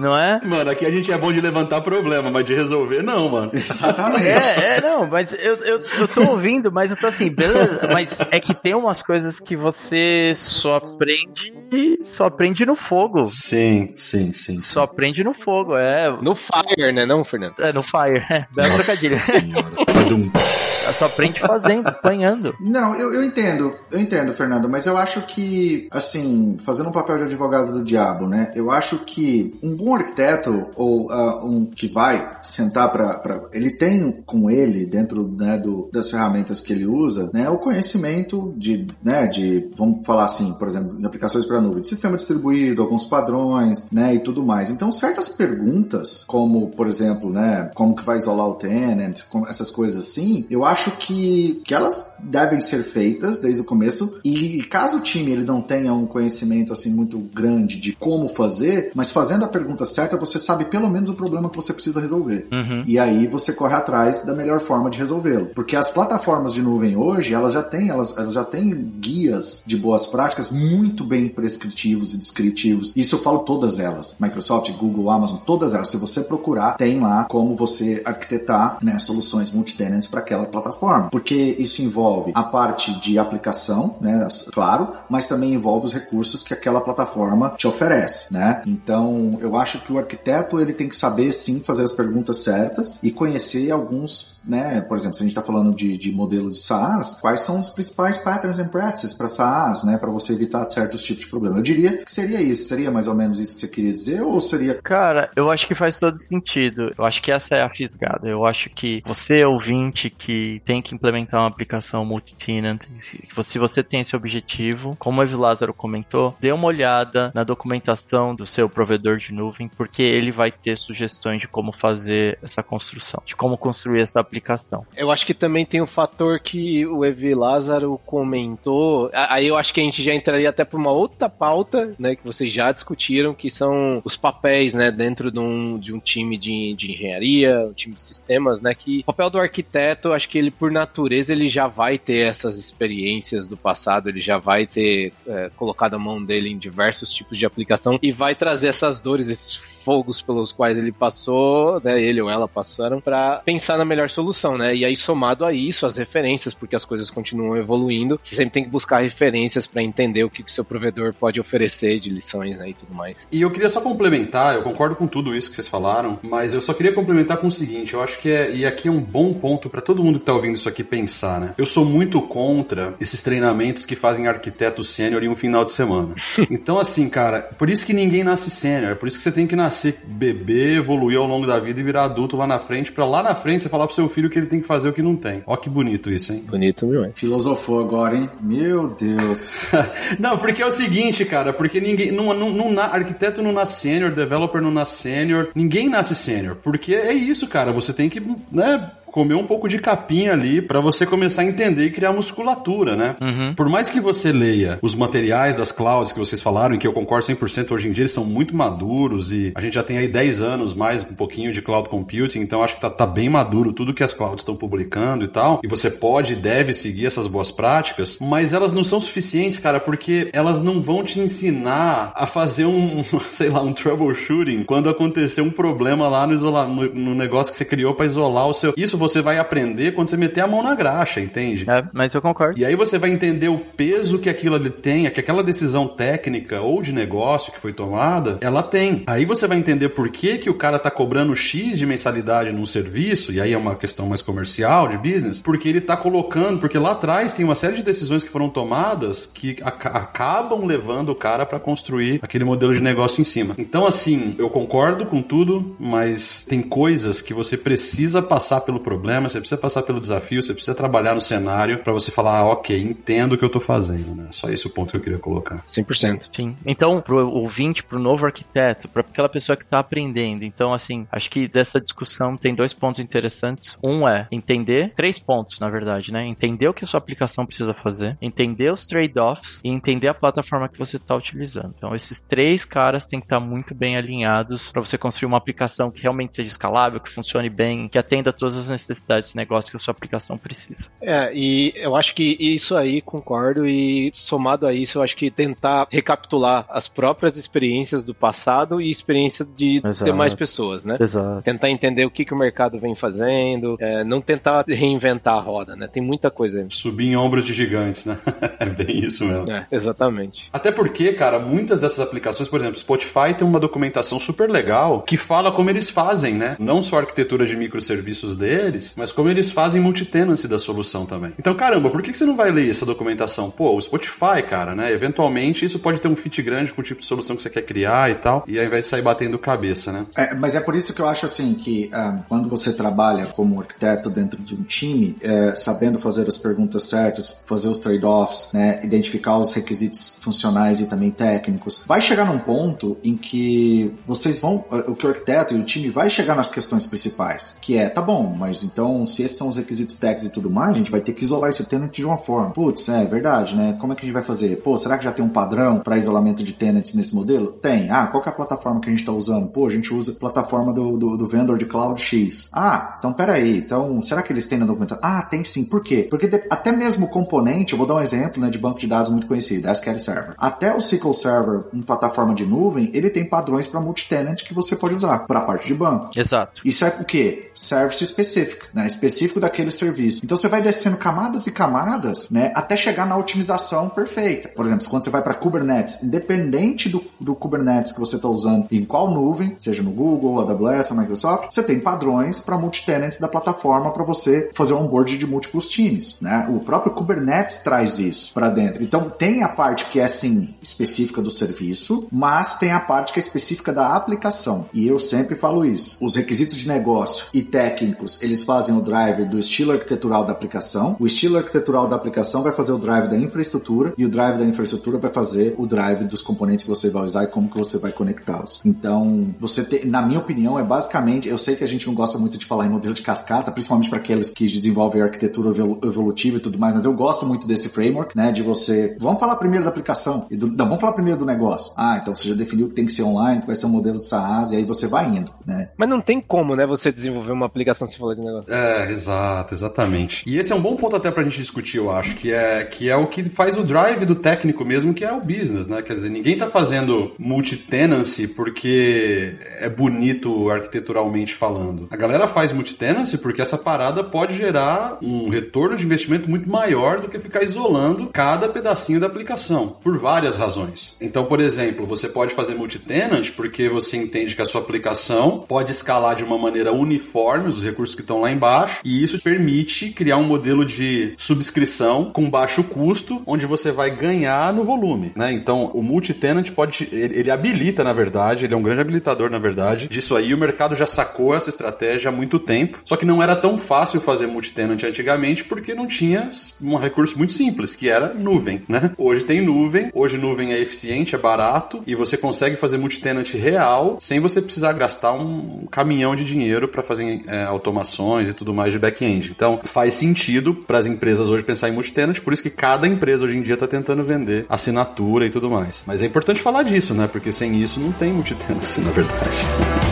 Não é? Mano, aqui a gente é bom de levantar problema, mas de resolver não, mano. Exatamente. É, é, não, mas eu, eu, eu tô ouvindo, mas eu tô assim, beleza, mas é que tem umas coisas que você só aprende só aprende no fogo. Sim, sim, sim. Só aprende no fogo, é. No Fire, né, não, Fernando? É, no Fire, é. Bela trocadilho. Senhora. Só aprende fazendo, apanhando. Não, eu, eu entendo, eu entendo, Fernando, mas eu acho que, assim, fazendo um papel de advogado do diabo, né? Eu acho que um bom arquiteto, ou uh, um que vai sentar para. Ele tem com ele, dentro né, do, das ferramentas que ele usa, né, o conhecimento de, né, de, vamos falar assim, por exemplo, em aplicações para nuvem, de sistema distribuído, alguns padrões, né, e tudo mais. Então, certas perguntas, como, por exemplo, né, como que vai isolar o tenant, essas coisas assim, eu acho que, que elas devem ser feitas desde o começo e caso o time ele não tenha um conhecimento assim muito grande de como fazer, mas fazendo a pergunta certa, você sabe pelo menos o problema que você precisa resolver. Uhum. E aí você corre atrás da melhor forma de resolvê-lo. Porque as plataformas de nuvem hoje, elas já têm, elas, elas já têm guias de boas práticas muito bem prescritivos e descritivos. Isso eu falo todas elas. Microsoft, Google, Amazon, todas elas. Se você procurar, tem lá como você arquitetar né, soluções multi-tenants para aquela plataforma. Porque isso envolve a parte de aplicação, né, claro, mas também envolve os recursos que aquela plataforma te oferece, né? Então, eu acho que o arquiteto ele tem que saber sim fazer as perguntas certas e conhecer alguns, né? Por exemplo, se a gente está falando de, de modelo de SaaS, quais são os principais patterns and practices para SaaS, né? Para você evitar certos tipos de problema. Eu diria que seria isso. Seria mais ou menos isso que você queria dizer ou seria? Cara, eu acho que faz todo sentido. Eu acho que essa é a fisgada. Eu acho que você ouvinte que tem que implementar uma aplicação multi-tenant, se você tem esse objetivo, como o Ev Lázaro comentou, dê uma olhada na documentação do seu provedor de nuvem, porque ele vai ter sugestões de como fazer essa construção, de como construir essa aplicação. Eu acho que também tem o fator que o Evi Lázaro comentou. Aí eu acho que a gente já entraria até para uma outra pauta, né, que vocês já discutiram, que são os papéis, né, dentro de um, de um time de, de engenharia, um time de sistemas, né, que o papel do arquiteto, acho que ele por natureza ele já vai ter essas experiências do passado, ele já vai ter é, colocado a mão dele em diversos tipos de aplicação e vai trazer essas dores, esses fogos pelos quais ele passou, né, ele ou ela passaram, para pensar na melhor solução, né? E aí, somado a isso, as referências, porque as coisas continuam evoluindo, você sempre tem que buscar referências para entender o que o seu provedor pode oferecer de lições né, e tudo mais. E eu queria só complementar, eu concordo com tudo isso que vocês falaram, mas eu só queria complementar com o seguinte, eu acho que é, e aqui é um bom ponto para todo mundo que tá ouvindo isso aqui pensar, né? Eu sou muito contra esses treinamentos que fazem arquiteto sênior em um final de semana. então, assim, cara, por isso que ninguém nasce sênior, é por isso que você tem que nascer bebê, evoluir ao longo da vida e virar adulto lá na frente, para lá na frente você falar pro seu filho que ele tem que fazer o que não tem. Ó que bonito isso, hein? Bonito, meu. Filosofou agora, hein? Meu Deus. não, porque é o seguinte, cara, porque ninguém, não, não, não, arquiteto não nasce sênior, developer não nasce sênior, ninguém nasce sênior, porque é isso, cara, você tem que, né, comer um pouco de capinha ali para você começar a entender e criar musculatura, né? Uhum. Por mais que você leia os materiais das clouds que vocês falaram, e que eu concordo 100%, hoje em dia eles são muito maduros e a gente já tem aí 10 anos mais um pouquinho de cloud computing, então acho que tá, tá bem maduro tudo que as clouds estão publicando e tal. E você pode e deve seguir essas boas práticas, mas elas não são suficientes, cara, porque elas não vão te ensinar a fazer um, sei lá, um troubleshooting quando acontecer um problema lá no, isola, no, no negócio que você criou para isolar o seu. Isso você vai aprender quando você meter a mão na graxa, entende? É, mas eu concordo. E aí você vai entender o peso que aquilo ali tem, que aquela decisão técnica ou de negócio que foi tomada, ela tem. Aí você vai entender por que, que o cara tá cobrando X de mensalidade num serviço, e aí é uma questão mais comercial, de business, porque ele tá colocando, porque lá atrás tem uma série de decisões que foram tomadas que ac acabam levando o cara para construir aquele modelo de negócio em cima. Então, assim, eu concordo com tudo, mas tem coisas que você precisa passar pelo problema, você precisa passar pelo desafio, você precisa trabalhar no cenário para você falar, ah, ok, entendo o que eu tô fazendo, né? Só esse o ponto que eu queria colocar. 100%. Sim. Então, pro ouvinte, pro novo arquiteto, para aquela pessoa que tá aprendendo. Então, assim, acho que dessa discussão tem dois pontos interessantes. Um é entender, três pontos, na verdade, né? Entender o que a sua aplicação precisa fazer, entender os trade-offs e entender a plataforma que você está utilizando. Então, esses três caras têm que estar muito bem alinhados para você construir uma aplicação que realmente seja escalável, que funcione bem, que atenda todas as necessidades de negócio que a sua aplicação precisa. É, e eu acho que isso aí concordo e somado a isso, eu acho que tentar recapitular as próprias experiências do passado e experiência de Exato. demais pessoas, né? Exato. Tentar entender o que, que o mercado vem fazendo, é, não tentar reinventar a roda, né? Tem muita coisa aí. Subir em ombros de gigantes, né? é bem isso mesmo. É, exatamente. Até porque, cara, muitas dessas aplicações, por exemplo, Spotify tem uma documentação super legal que fala como eles fazem, né? Não só a arquitetura de microserviços deles, mas como eles fazem multitenancy da solução também. Então, caramba, por que você não vai ler essa documentação? Pô, o Spotify, cara, né? Eventualmente isso pode ter um fit grande com o tipo de solução que você quer criar e tal, e ao invés de sair batendo cabeça, né? É, mas é por isso que eu acho assim que ah, quando você trabalha como arquiteto dentro de um time, é, sabendo fazer as perguntas certas, fazer os trade-offs, né, identificar os requisitos funcionais e também técnicos, vai chegar num ponto em que vocês vão, o que o arquiteto e o time vai chegar nas questões principais, que é, tá bom, mas então se esses são os requisitos técnicos e tudo mais, a gente vai ter que isolar esse tenant de uma forma. Putz, é verdade, né? Como é que a gente vai fazer? Pô, será que já tem um padrão para isolamento de tenants nesse modelo? Tem. Ah, qual é a plataforma que a gente está usando? Pô, a gente usa a plataforma do, do, do vendor de cloud X. Ah, então peraí. Então, será que eles têm na documentação? Ah, tem sim. Por quê? Porque de, até mesmo o componente, eu vou dar um exemplo né, de banco de dados muito conhecido, SQL Server. Até o SQL Server em plataforma de nuvem, ele tem padrões para multi-tenant que você pode usar para a parte de banco. Exato. Isso é o quê? Service específico, né? Específico daquele serviço. Então você vai descendo camadas e camadas, né? Até chegar na otimização perfeita. Por exemplo, quando você vai para Kubernetes, independente do, do Kubernetes que você está usando, em qual nuvem, seja no Google, AWS, Microsoft, você tem padrões para multi-tenant da plataforma para você fazer um onboard de múltiplos times, né? O próprio Kubernetes traz isso para dentro. Então tem a parte que é sim específica do serviço, mas tem a parte que é específica da aplicação. E eu sempre falo isso. Os requisitos de negócio e técnicos, eles fazem o drive do estilo arquitetural da aplicação. O estilo arquitetural da aplicação vai fazer o drive da infraestrutura e o drive da infraestrutura vai fazer o drive dos componentes que você vai usar e como que você vai conectá-los. Então, você tem, na minha opinião, é basicamente, eu sei que a gente não gosta muito de falar em modelo de cascata, principalmente para aqueles que desenvolvem arquitetura evolutiva e tudo mais, mas eu gosto muito desse framework, né, de você, vamos falar primeiro da aplicação, do, não, vamos falar primeiro do negócio. Ah, então você já definiu que tem que ser online, que vai ser um modelo de SaaS, e aí você vai indo, né? Mas não tem como, né, você desenvolver uma aplicação sem falar de negócio. É, exato, exatamente. E esse é um bom ponto até pra gente discutir, eu acho, que é, que é o que faz o drive do técnico mesmo, que é o business, né? Quer dizer, ninguém tá fazendo multi-tenancy porque é bonito arquiteturalmente falando. A galera faz multi-tenancy porque essa parada pode gerar um retorno de investimento muito maior do que ficar isolando cada pedacinho da aplicação, por várias razões. Então, por exemplo, você pode fazer multi-tenant porque você entende que a sua aplicação pode escalar de uma maneira uniforme os recursos que estão lá embaixo, e isso permite criar um modelo de subscrição com baixo custo, onde você vai ganhar no volume, né? Então, o multi-tenant pode, ele, ele habilita, na verdade, ele é um grande habilitador, na verdade, disso aí. O mercado já sacou essa estratégia há muito tempo, só que não era tão fácil fazer multi-tenant antigamente porque não tinha um recurso muito simples, que era nuvem, né? Hoje tem nuvem, hoje nuvem é eficiente, é barato e você consegue fazer multi-tenant real sem você precisar gastar um caminhão de dinheiro para fazer é, automação e tudo mais de back-end. Então, faz sentido para as empresas hoje pensar em multitenant, por isso que cada empresa hoje em dia está tentando vender assinatura e tudo mais. Mas é importante falar disso, né? Porque sem isso não tem multitenancy, na verdade.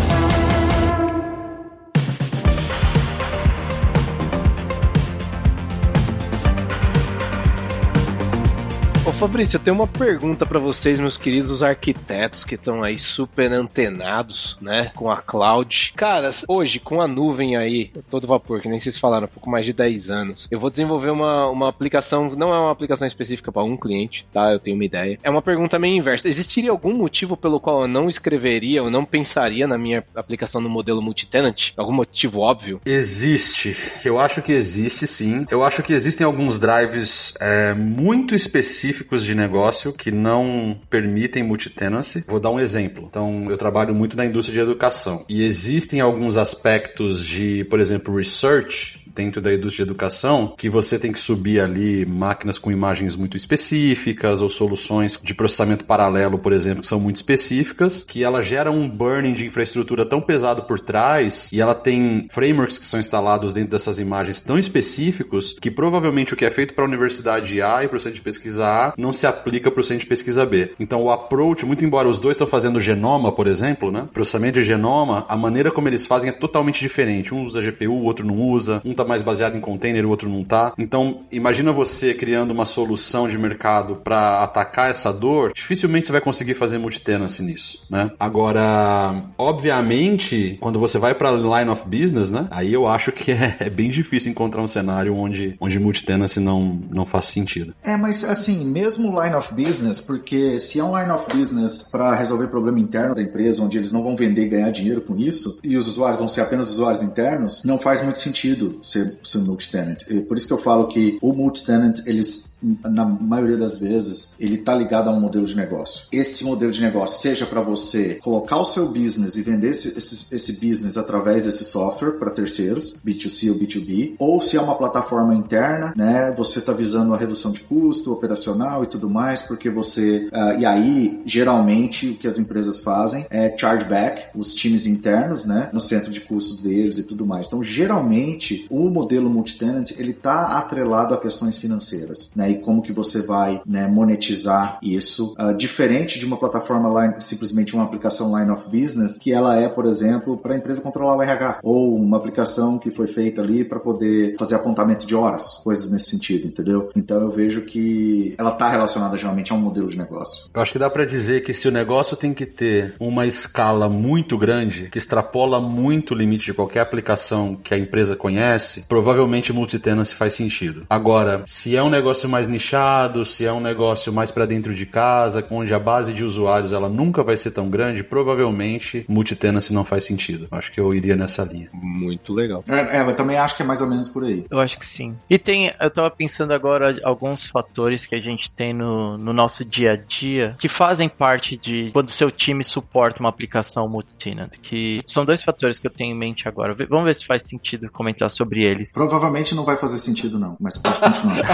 Fabrício, eu tenho uma pergunta para vocês, meus queridos arquitetos que estão aí super antenados, né, com a cloud. Cara, hoje com a nuvem aí, todo vapor, que nem vocês falaram, pouco mais de 10 anos, eu vou desenvolver uma, uma aplicação, não é uma aplicação específica para um cliente, tá? Eu tenho uma ideia. É uma pergunta meio inversa. Existiria algum motivo pelo qual eu não escreveria ou não pensaria na minha aplicação no modelo multitenant? Algum motivo óbvio? Existe. Eu acho que existe sim. Eu acho que existem alguns drives é, muito específicos tipos de negócio que não permitem multitenancy. Vou dar um exemplo. Então, eu trabalho muito na indústria de educação e existem alguns aspectos de, por exemplo, research dentro da indústria de educação que você tem que subir ali máquinas com imagens muito específicas ou soluções de processamento paralelo, por exemplo, que são muito específicas, que ela gera um burning de infraestrutura tão pesado por trás e ela tem frameworks que são instalados dentro dessas imagens tão específicos que provavelmente o que é feito para a universidade A e para o centro de pesquisa A não se aplica para o centro de pesquisa B. Então o approach, muito embora os dois estão fazendo genoma, por exemplo, né? Processamento de genoma, a maneira como eles fazem é totalmente diferente. Um usa GPU, o outro não usa. Um tá mais baseado em container, o outro não tá. Então, imagina você criando uma solução de mercado para atacar essa dor, dificilmente você vai conseguir fazer multitenancy nisso, né? Agora, obviamente, quando você vai para line of business, né? Aí eu acho que é, é, bem difícil encontrar um cenário onde, onde multitenancy não, não faz sentido. É, mas assim, mesmo line of business, porque se é um line of business para resolver problema interno da empresa, onde eles não vão vender e ganhar dinheiro com isso, e os usuários vão ser apenas usuários internos, não faz muito sentido ser, ser multi-tenant. Por isso que eu falo que o multi-tenant, eles, na maioria das vezes, ele tá ligado a um modelo de negócio. Esse modelo de negócio, seja para você colocar o seu business e vender esse, esse, esse business através desse software para terceiros, B2C ou B2B, ou se é uma plataforma interna, né, você tá visando a redução de custo operacional e tudo mais, porque você, uh, e aí, geralmente, o que as empresas fazem é chargeback, os times internos, né, no centro de custos deles e tudo mais. Então, geralmente, o modelo multitenant ele está atrelado a questões financeiras, né? E como que você vai né, monetizar isso, uh, diferente de uma plataforma line, simplesmente uma aplicação line of business, que ela é, por exemplo, para a empresa controlar o RH, ou uma aplicação que foi feita ali para poder fazer apontamento de horas, coisas nesse sentido, entendeu? Então eu vejo que ela está relacionada geralmente a um modelo de negócio. Eu acho que dá para dizer que se o negócio tem que ter uma escala muito grande, que extrapola muito o limite de qualquer aplicação que a empresa conhece, provavelmente multitenancy faz sentido. Agora, se é um negócio mais nichado, se é um negócio mais para dentro de casa, onde a base de usuários ela nunca vai ser tão grande, provavelmente multitenancy não faz sentido. Acho que eu iria nessa linha. Muito legal. É, é, eu também acho que é mais ou menos por aí. Eu acho que sim. E tem, eu tava pensando agora alguns fatores que a gente tem no, no nosso dia a dia que fazem parte de quando o seu time suporta uma aplicação multitenant, que são dois fatores que eu tenho em mente agora. Vamos ver se faz sentido comentar sobre eles deles. Provavelmente não vai fazer sentido, não, mas pode continuar.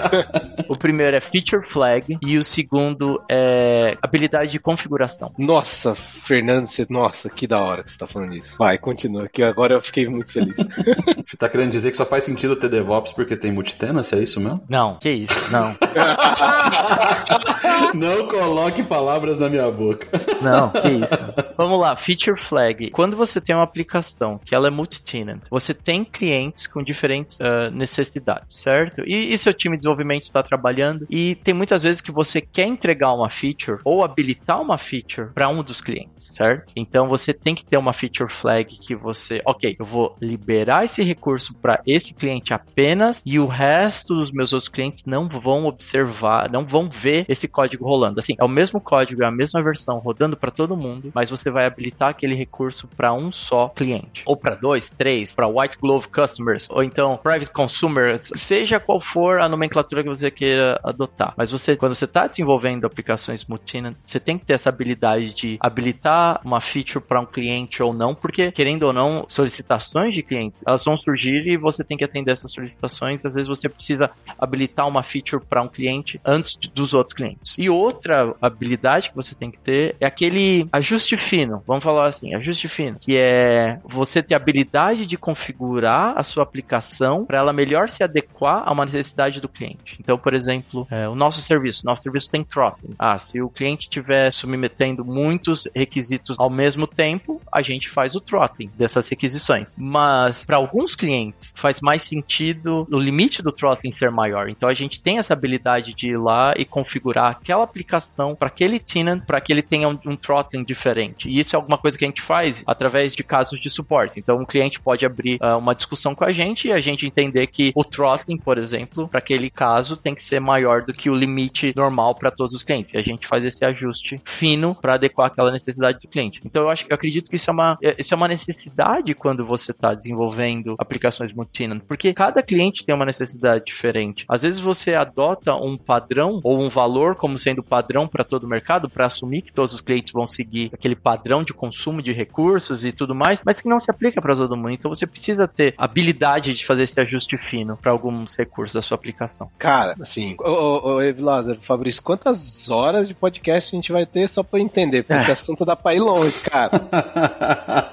o primeiro é Feature Flag e o segundo é habilidade de configuração. Nossa, Fernando, você... nossa, que da hora que você tá falando isso. Vai, continua, que agora eu fiquei muito feliz. você tá querendo dizer que só faz sentido ter DevOps porque tem multitenance, é isso mesmo? Não, que isso, não. não coloque palavras na minha boca. Não, que isso. Vamos lá, Feature Flag. Quando você tem uma aplicação que ela é multi-tenant, você tem clientes com diferentes uh, necessidades, certo? E, e seu time de desenvolvimento está trabalhando e tem muitas vezes que você quer entregar uma feature ou habilitar uma feature para um dos clientes, certo? Então você tem que ter uma feature flag que você, ok, eu vou liberar esse recurso para esse cliente apenas e o resto dos meus outros clientes não vão observar, não vão ver esse código rolando. Assim, é o mesmo código, é a mesma versão rodando para todo mundo, mas você vai habilitar aquele recurso para um só cliente ou para dois, três, para white glove Customers, ou então Private Consumers, seja qual for a nomenclatura que você queira adotar. Mas você, quando você está desenvolvendo aplicações multi-tenant, você tem que ter essa habilidade de habilitar uma feature para um cliente ou não, porque, querendo ou não, solicitações de clientes, elas vão surgir e você tem que atender essas solicitações. Às vezes você precisa habilitar uma feature para um cliente antes dos outros clientes. E outra habilidade que você tem que ter é aquele ajuste fino. Vamos falar assim, ajuste fino, que é você ter a habilidade de configurar a sua aplicação para ela melhor se adequar a uma necessidade do cliente. Então, por exemplo, é, o nosso serviço, nosso serviço tem throttling. Ah, se o cliente estiver submetendo muitos requisitos ao mesmo tempo, a gente faz o throttling dessas requisições. Mas para alguns clientes faz mais sentido o limite do throttling ser maior. Então a gente tem essa habilidade de ir lá e configurar aquela aplicação para aquele tenant para que ele tenha um, um throttling diferente. E isso é alguma coisa que a gente faz através de casos de suporte. Então um cliente pode abrir uh, uma discussão com a gente e a gente entender que o throttling, por exemplo, para aquele caso tem que ser maior do que o limite normal para todos os clientes. E a gente faz esse ajuste fino para adequar aquela necessidade do cliente. Então eu acho, eu acredito que isso é uma, é, isso é uma necessidade quando você está desenvolvendo aplicações multi-tenant, porque cada cliente tem uma necessidade diferente. Às vezes você adota um padrão ou um valor como sendo padrão para todo o mercado para assumir que todos os clientes vão seguir aquele padrão de consumo de recursos e tudo mais, mas que não se aplica para todo mundo. Então você precisa ter habilidade de fazer esse ajuste fino para alguns recursos da sua aplicação. Cara, assim, ô, ô, ô Lázaro, Fabrício, quantas horas de podcast a gente vai ter só para entender? Porque esse assunto dá para ir longe, cara.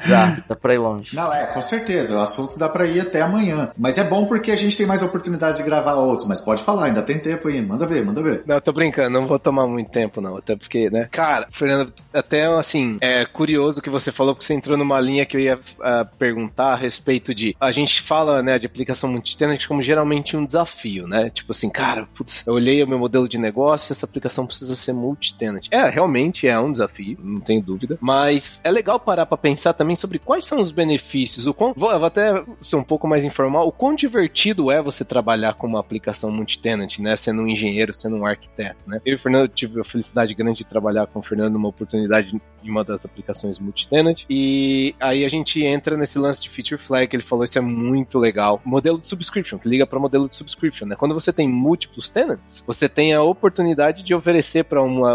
dá, dá para ir longe. Não, é, com certeza. O assunto dá para ir até amanhã. Mas é bom porque a gente tem mais oportunidade de gravar outros. Mas pode falar, ainda tem tempo aí. Manda ver, manda ver. Não, tô brincando, não vou tomar muito tempo, não. Até porque, né? Cara, Fernando, até assim, é curioso que você falou, porque você entrou numa linha que eu ia uh, perguntar a respeito de. A gente fala, né, de aplicação multitenant como geralmente um desafio, né? Tipo assim, cara, putz, eu olhei o meu modelo de negócio, essa aplicação precisa ser multitenant. É, realmente é um desafio, não tenho dúvida. Mas é legal parar para pensar também sobre quais são os benefícios. O quão, vou, vou até ser um pouco mais informal. O quão divertido é você trabalhar com uma aplicação multitenant, né? Sendo um engenheiro, sendo um arquiteto, né? Eu e o Fernando tive a felicidade grande de trabalhar com o Fernando numa oportunidade de uma das aplicações multitenant. E aí a gente entra nesse lance de feature flag, ele falou isso é muito legal. Modelo de subscription, que liga para modelo de subscription, né? Quando você tem múltiplos tenants, você tem a oportunidade de oferecer para um,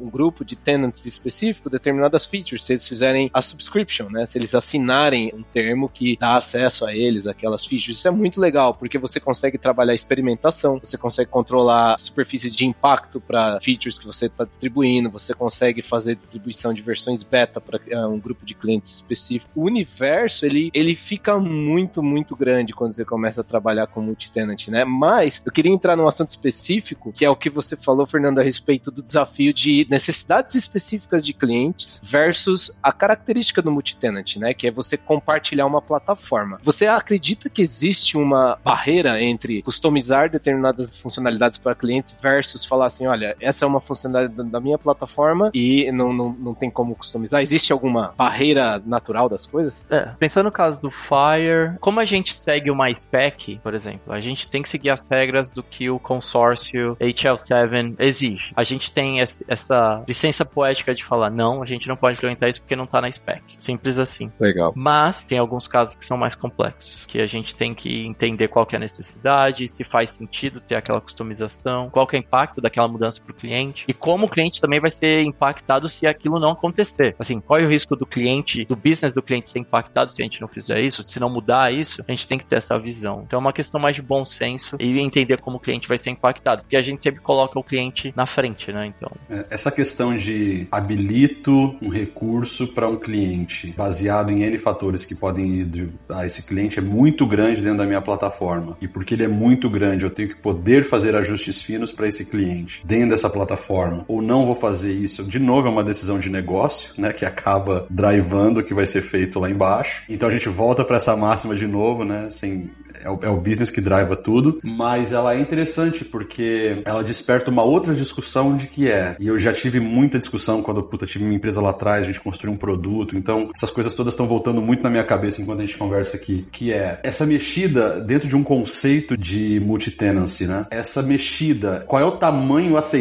um, grupo de tenants específico determinadas features, se eles fizerem a subscription, né? Se eles assinarem um termo que dá acesso a eles, aquelas features. Isso é muito legal, porque você consegue trabalhar experimentação, você consegue controlar a superfície de impacto para features que você está distribuindo, você consegue fazer distribuição de versões beta para uh, um grupo de clientes específico. O universo, ele, ele fica muito, muito grande quando você começa a trabalhar com multitenant, né? Mas eu queria entrar num assunto específico, que é o que você falou, Fernando, a respeito do desafio de necessidades específicas de clientes versus a característica do multitenant, né? Que é você compartilhar uma plataforma. Você acredita que existe uma barreira entre customizar determinadas funcionalidades para clientes versus falar assim, olha, essa é uma funcionalidade da minha plataforma e não, não, não tem como customizar? Existe alguma barreira natural das coisas? É, pensando no caso do Fire, como a gente segue uma spec, por exemplo, a gente tem que seguir as regras do que o consórcio HL7 exige. A gente tem essa licença poética de falar, não, a gente não pode implementar isso porque não está na spec. Simples assim. Legal. Mas tem alguns casos que são mais complexos, que a gente tem que entender qual que é a necessidade, se faz sentido ter aquela customização, qual que é o impacto daquela mudança para o cliente e como o cliente também vai ser impactado se aquilo não acontecer. Assim, qual é o risco do cliente, do business do cliente ser impactado se a gente não fizer isso, se não mudar isso, a gente tem que ter essa visão. Então é uma questão mais de bom senso e entender como o cliente vai ser impactado, porque a gente sempre coloca o cliente na frente, né? Então. É, essa questão de habilito um recurso para um cliente baseado em N fatores que podem ir de, ah, esse cliente é muito grande dentro da minha plataforma e porque ele é muito grande eu tenho que poder fazer ajustes finos para esse cliente dentro dessa plataforma ou não vou fazer isso. De novo é uma decisão de negócio, né, que acaba drivando o que vai ser feito lá embaixo. Então a gente volta para essa máxima de novo, né, sem é o, é o business que driva tudo, mas ela é interessante porque ela desperta uma outra discussão de que é, e eu já tive muita discussão quando puta, tive uma empresa lá atrás, a gente construiu um produto, então essas coisas todas estão voltando muito na minha cabeça enquanto a gente conversa aqui, que é essa mexida dentro de um conceito de multi-tenancy, né? Essa mexida, qual é o tamanho aceitável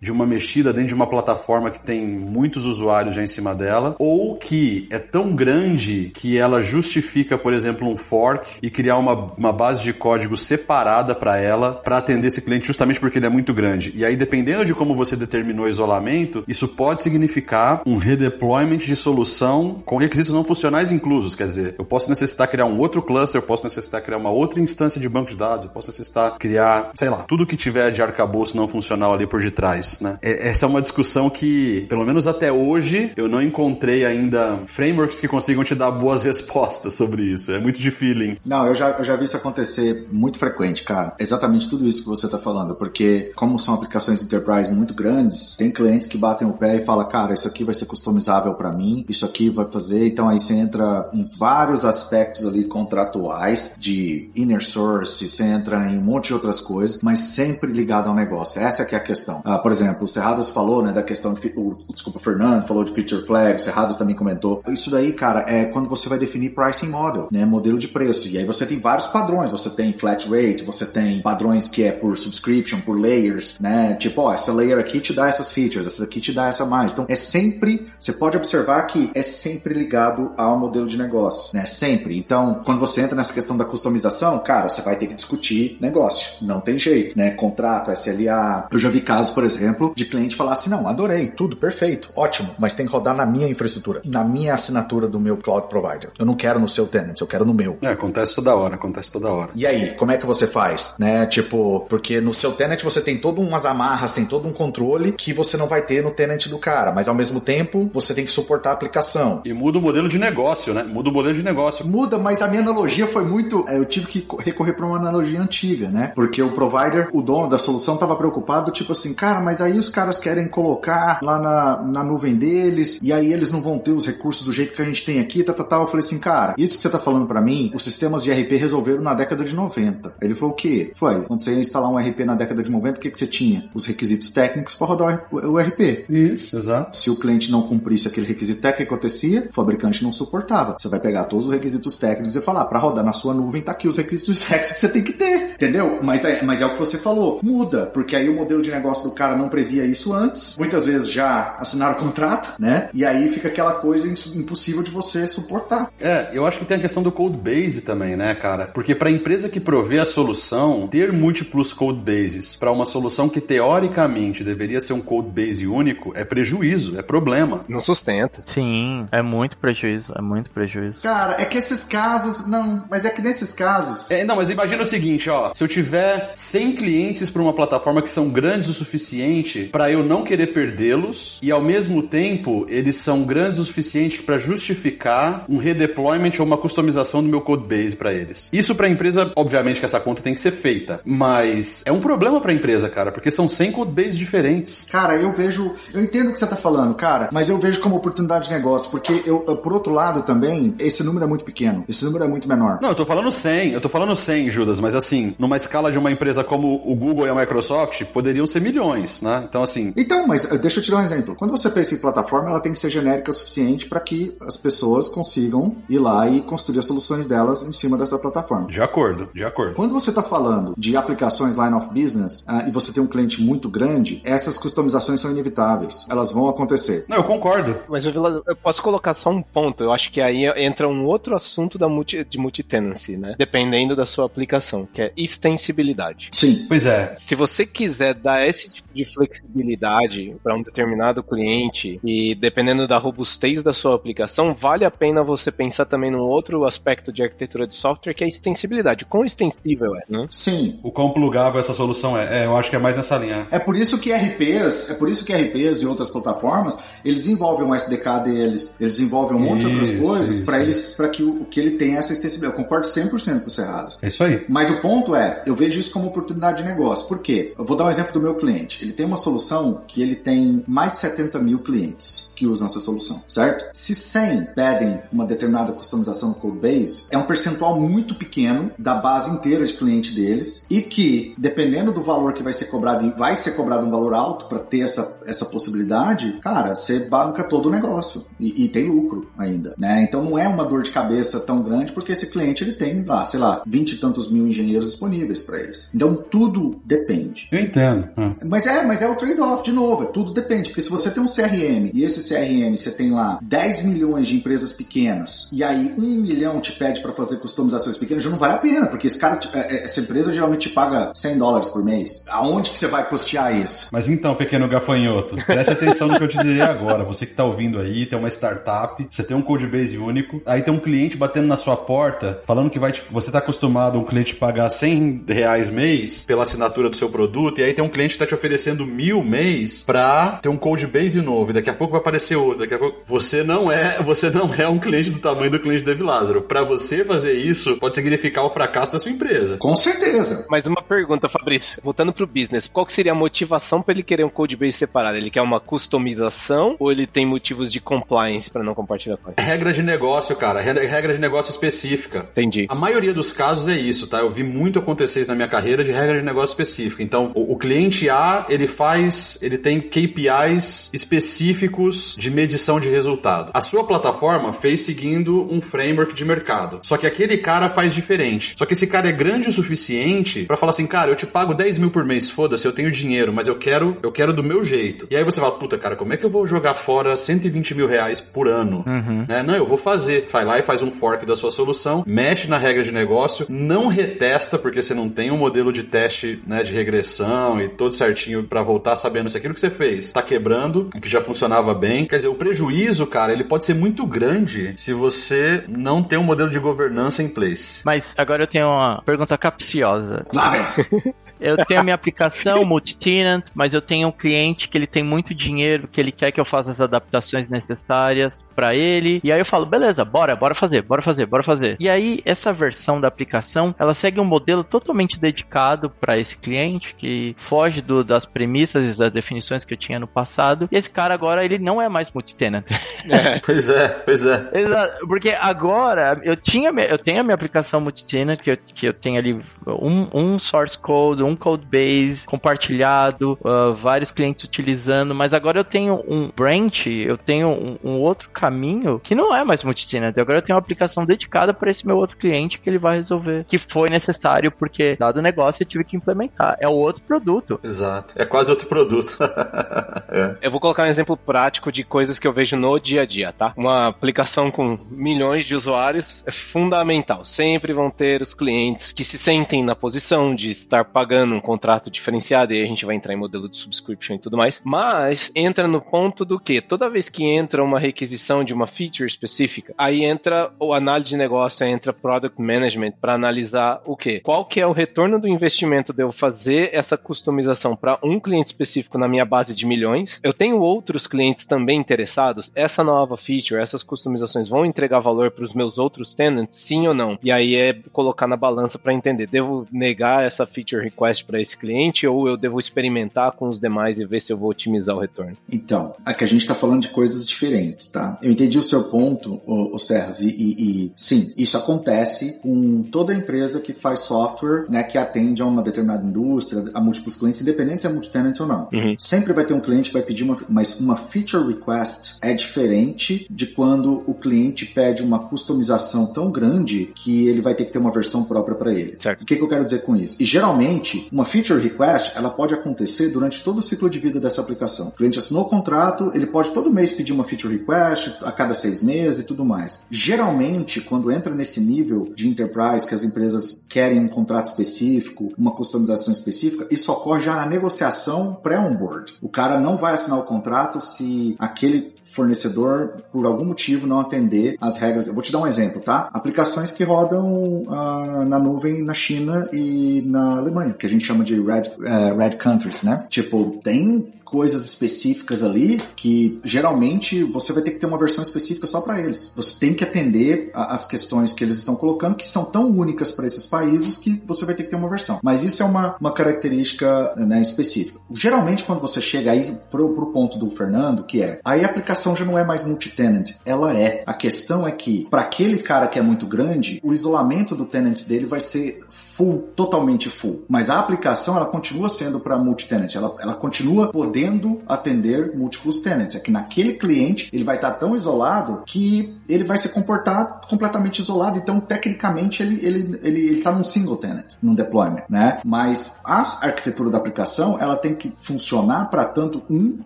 de uma mexida dentro de uma plataforma que tem muito muitos usuários já em cima dela, ou que é tão grande que ela justifica, por exemplo, um fork e criar uma, uma base de código separada para ela para atender esse cliente justamente porque ele é muito grande. E aí, dependendo de como você determinou o isolamento, isso pode significar um redeployment de solução com requisitos não funcionais inclusos. Quer dizer, eu posso necessitar criar um outro cluster, eu posso necessitar criar uma outra instância de banco de dados, eu posso necessitar criar, sei lá, tudo que tiver de arcabouço não funcional ali por detrás, né? É, essa é uma discussão que, pelo menos até hoje, eu não encontrei ainda frameworks que consigam te dar boas respostas sobre isso. É muito de feeling. Não, eu já, eu já vi isso acontecer muito frequente, cara. Exatamente tudo isso que você está falando, porque como são aplicações enterprise muito grandes, tem clientes que batem o pé e falam, cara, isso aqui vai ser customizável para mim, isso aqui vai fazer. Então aí você entra em vários aspectos ali contratuais de inner source, você entra em um monte de outras coisas, mas sempre ligado ao negócio. Essa que é a questão. Ah, por exemplo, o Serradas falou, né, da questão de, o, desculpa, o Fernando falou de feature flag, o Serradas também comentou. Isso daí, cara, é quando você vai definir pricing model, né, modelo de preço. E aí você tem vários padrões. Você tem flat rate, você tem padrões que é por subscription, por layers, né? Tipo, ó, essa layer aqui te dá essas features, essa aqui te dá essa mais. Então, é sempre, você pode observar que é sempre ligado ao modelo de negócio, né? Sempre. Então, quando você entra nessa questão da customização, cara, você vai ter que discutir negócio. Não tem jeito, né? Contrato, SLA. Eu já vi casos, por exemplo, de cliente falar assim: não, adorei, tudo perfeito, ótimo, mas tem que rodar na minha infraestrutura, na minha assinatura do meu cloud provider. Eu não quero no seu tenant, eu quero no meu. É, acontece toda hora, acontece toda hora. E aí, como é que você faz? Né? Tipo, porque no seu tenant você tem todo umas amarras, tem todo um controle que você não vai ter no tenant do cara, mas ao mesmo tempo você tem que suportar a aplicação. E muda o modelo de negócio, né? Muda o modelo de negócio. Muda, mas a minha analogia foi muito. Eu tive que recorrer para uma analogia antiga, né? Porque o provider, o dono da solução, estava preocupado, tipo assim, cara, mas aí os caras querem colocar lá na, na nuvem deles, e aí eles não vão ter os recursos do jeito que a gente tem aqui, tá, tá, tá. Eu falei assim, cara, isso que você tá falando para mim, os sistemas de RP resolveram na década de 90. Ele falou o quê? Foi, quando você ia instalar um RP na década de 90, o que, que você tinha? Os requisitos técnicos para rodar o, o RP. Isso, exato. Se o cliente não cumprisse aquele requisito técnico, que acontecia? O fabricante não suportava. Você vai pegar todos os requisitos técnicos e falar, para rodar na sua nuvem, tá aqui os requisitos técnicos que você tem que ter. Entendeu? Mas é, mas é o que você falou. Muda, porque aí o modelo de negócio do cara não previa isso antes. Muitas vezes já assinaram o contrato, né? E aí fica aquela coisa impossível de você suportar. É, eu acho que tem a questão do code base também, né, cara? Porque para a empresa que provê a solução, ter múltiplos code bases para uma solução que teoricamente deveria ser um code base único é prejuízo, é problema. Não sustenta. Sim, é muito prejuízo, é muito prejuízo. Cara, é que esses casos, não, mas é que nesses casos. É, não, mas imagina o seguinte, ó, se eu tiver 100 clientes para uma plataforma que são grandes o suficiente para eu não querer perdê-los e ao mesmo tempo eles são grandes o suficiente para justificar um redeployment ou uma customização do meu code base para eles. Isso para a empresa, obviamente que essa conta tem que ser feita, mas é um problema para a empresa, cara, porque são 100 code bases diferentes. Cara, eu vejo, eu entendo o que você tá falando, cara, mas eu vejo como oportunidade de negócio, porque eu, por outro lado também, esse número é muito pequeno, esse número é muito menor. Não, eu tô falando 100, eu tô falando 100, Judas, mas assim, numa escala de uma empresa como o Google e a Microsoft, poderiam ser milhões, né? Então assim. Então, mas eh, deixa eu te dar um exemplo. Quando você pensa em plataforma, ela tem que ser genérica o suficiente para que as pessoas consigam ir lá e construir as soluções delas em cima dessa plataforma. De acordo, de acordo. Quando você está falando de aplicações line of business uh, e você tem um cliente muito grande, essas customizações são inevitáveis. Elas vão acontecer. Não, eu concordo. Mas eu posso colocar só um ponto. Eu acho que aí entra um outro assunto da multi, de multitenancy, né? Dependendo da sua aplicação, que é extensibilidade. Sim. Pois é. Se você quiser dar esse tipo de flexibilidade para um determinado cliente e dependendo da robustez da sua aplicação, vale a pena você pensar também num outro aspecto de arquitetura de software que é a extensibilidade. Quão extensível é, né? Sim. O quão plugável essa solução é. É, eu acho que é mais nessa linha. É por isso que RPs, é por isso que RPs e outras plataformas, eles envolvem um SDK deles, eles envolvem um monte de outras coisas para eles, para que o que ele tenha essa extensibilidade. Eu concordo 100% com o Cerrados. É isso aí. Mas o ponto é, eu vejo isso como oportunidade de negócio. Por quê? Eu vou dar um exemplo do meu cliente. Ele tem uma solução que ele tem mais de 70 mil clientes que usam essa solução, certo? Se 100 pedem uma determinada customização no codebase, é um percentual muito pequeno da base inteira de cliente deles e que, dependendo do valor que vai ser cobrado, vai ser cobrado um valor alto para ter essa, essa possibilidade, cara, você banca todo o negócio e, e, tem lucro ainda, né? Então não é uma dor de cabeça tão grande porque esse cliente ele tem lá, sei lá, 20 e tantos mil engenheiros disponíveis para eles. Então tudo depende. Eu entendo. Mas é, mas é o trade-off, de novo, é tudo depende. Porque se você tem um CRM e esse CRM você tem lá 10 milhões de empresas pequenas e aí um milhão te pede para fazer customizações pequenas, já não vale a pena, porque esse cara, é, é, essa empresa geralmente te paga 100 dólares por mês. Aonde que você vai custear isso? Mas então, pequeno gafanhoto, preste atenção no que eu te direi agora. Você que tá ouvindo aí, tem uma startup, você tem um codebase único, aí tem um cliente batendo na sua porta, falando que vai te, você tá acostumado um cliente pagar 100 reais mês pela assinatura do seu produto, e aí tem um cliente que tá te oferecendo mil mês pra ter um codebase novo, e daqui a pouco vai aparecer outro, daqui a pouco... Você não é, você não é um cliente do tamanho do cliente do Evi Lázaro. Pra você fazer isso, pode significar o fracasso da sua empresa. Com certeza. Mas uma pergunta, Fabrício. Voltando pro business, qual que seria a motivação para ele querer um codebase separado? Ele quer uma customização ou ele tem motivos de compliance para não compartilhar com ele? Regra de negócio, cara. Regra de negócio específica. Entendi. A maioria dos casos é isso, tá? Eu vi muito acontecer isso na minha carreira de regra de negócio específica. Então, o, o cliente A, ele faz, ele tem KPIs específicos de medição de resultado. A sua plataforma fez seguindo um framework de mercado. Só que aquele cara faz diferente. Só que esse cara é grande o suficiente para falar assim, cara, eu te pago 10 mil por mês, foda-se, eu tenho dinheiro, mas eu quero, eu quero do meu jeito. E aí você fala, puta, cara, como é que eu vou jogar fora 120 mil reais por ano? Uhum. Né? Não, eu vou fazer. Vai lá e faz um fork da sua solução, mexe na regra de negócio, não retesta, porque você não tem um modelo de teste né, de regressão e todo certinho para voltar sabendo se aquilo que você fez tá quebrando, que já funcionava bem. Quer dizer, o prejuízo, cara, ele pode ser muito grande se você não tem um modelo de governança em place. Mas agora eu tenho uma pergunta capciosa. Lá vem. Eu tenho a minha aplicação multi-tenant, mas eu tenho um cliente que ele tem muito dinheiro, que ele quer que eu faça as adaptações necessárias para ele. E aí eu falo, beleza, bora, bora fazer, bora fazer, bora fazer. E aí essa versão da aplicação, ela segue um modelo totalmente dedicado para esse cliente que foge do, das premissas e das definições que eu tinha no passado. E esse cara agora ele não é mais multi-tenant. É. pois é, pois é. Exato, porque agora eu tinha eu tenho a minha aplicação multi-tenant que eu, que eu tenho ali um, um source code, um um code base compartilhado, uh, vários clientes utilizando, mas agora eu tenho um branch, eu tenho um, um outro caminho que não é mais multi-tenant. Agora eu tenho uma aplicação dedicada para esse meu outro cliente que ele vai resolver, que foi necessário porque dado o negócio eu tive que implementar. É o outro produto. Exato. É quase outro produto. é. Eu vou colocar um exemplo prático de coisas que eu vejo no dia a dia, tá? Uma aplicação com milhões de usuários é fundamental. Sempre vão ter os clientes que se sentem na posição de estar pagando um contrato diferenciado, e a gente vai entrar em modelo de subscription e tudo mais. Mas entra no ponto do que toda vez que entra uma requisição de uma feature específica, aí entra o análise de negócio, entra product management para analisar o que? Qual que é o retorno do investimento de eu fazer essa customização para um cliente específico na minha base de milhões? Eu tenho outros clientes também interessados. Essa nova feature, essas customizações vão entregar valor para os meus outros tenants, sim ou não? E aí é colocar na balança para entender, devo negar essa feature request request para esse cliente ou eu devo experimentar com os demais e ver se eu vou otimizar o retorno? Então, aqui a gente está falando de coisas diferentes, tá? Eu entendi o seu ponto, o, o Serras, e, e, e, sim, isso acontece com toda empresa que faz software, né, que atende a uma determinada indústria, a múltiplos clientes, independente se é multi-tenant ou não. Uhum. Sempre vai ter um cliente que vai pedir uma, mas uma feature request é diferente de quando o cliente pede uma customização tão grande que ele vai ter que ter uma versão própria para ele. Certo. O que, que eu quero dizer com isso? E geralmente uma feature request, ela pode acontecer durante todo o ciclo de vida dessa aplicação. O cliente assinou o contrato, ele pode todo mês pedir uma feature request, a cada seis meses e tudo mais. Geralmente, quando entra nesse nível de enterprise, que as empresas querem um contrato específico, uma customização específica, isso ocorre já na negociação pré-onboard. O cara não vai assinar o contrato se aquele fornecedor, por algum motivo, não atender as regras. Eu vou te dar um exemplo, tá? Aplicações que rodam uh, na nuvem na China e na Alemanha, que a gente chama de red, uh, red countries, né? Tipo, tem coisas específicas ali que geralmente você vai ter que ter uma versão específica só para eles. Você tem que atender as questões que eles estão colocando que são tão únicas para esses países que você vai ter que ter uma versão. Mas isso é uma, uma característica né, específica. Geralmente quando você chega aí pro, pro ponto do Fernando, que é aí a aplicação já não é mais multi-tenant, ela é. A questão é que para aquele cara que é muito grande, o isolamento do tenant dele vai ser full, totalmente full. Mas a aplicação ela continua sendo para multi-tenant, ela, ela continua podendo atender múltiplos tenants. É que naquele cliente ele vai estar tão isolado que ele vai se comportar completamente isolado. Então, tecnicamente, ele ele ele, ele tá num single tenant, num deployment, né? Mas a arquitetura da aplicação ela tem que funcionar para tanto um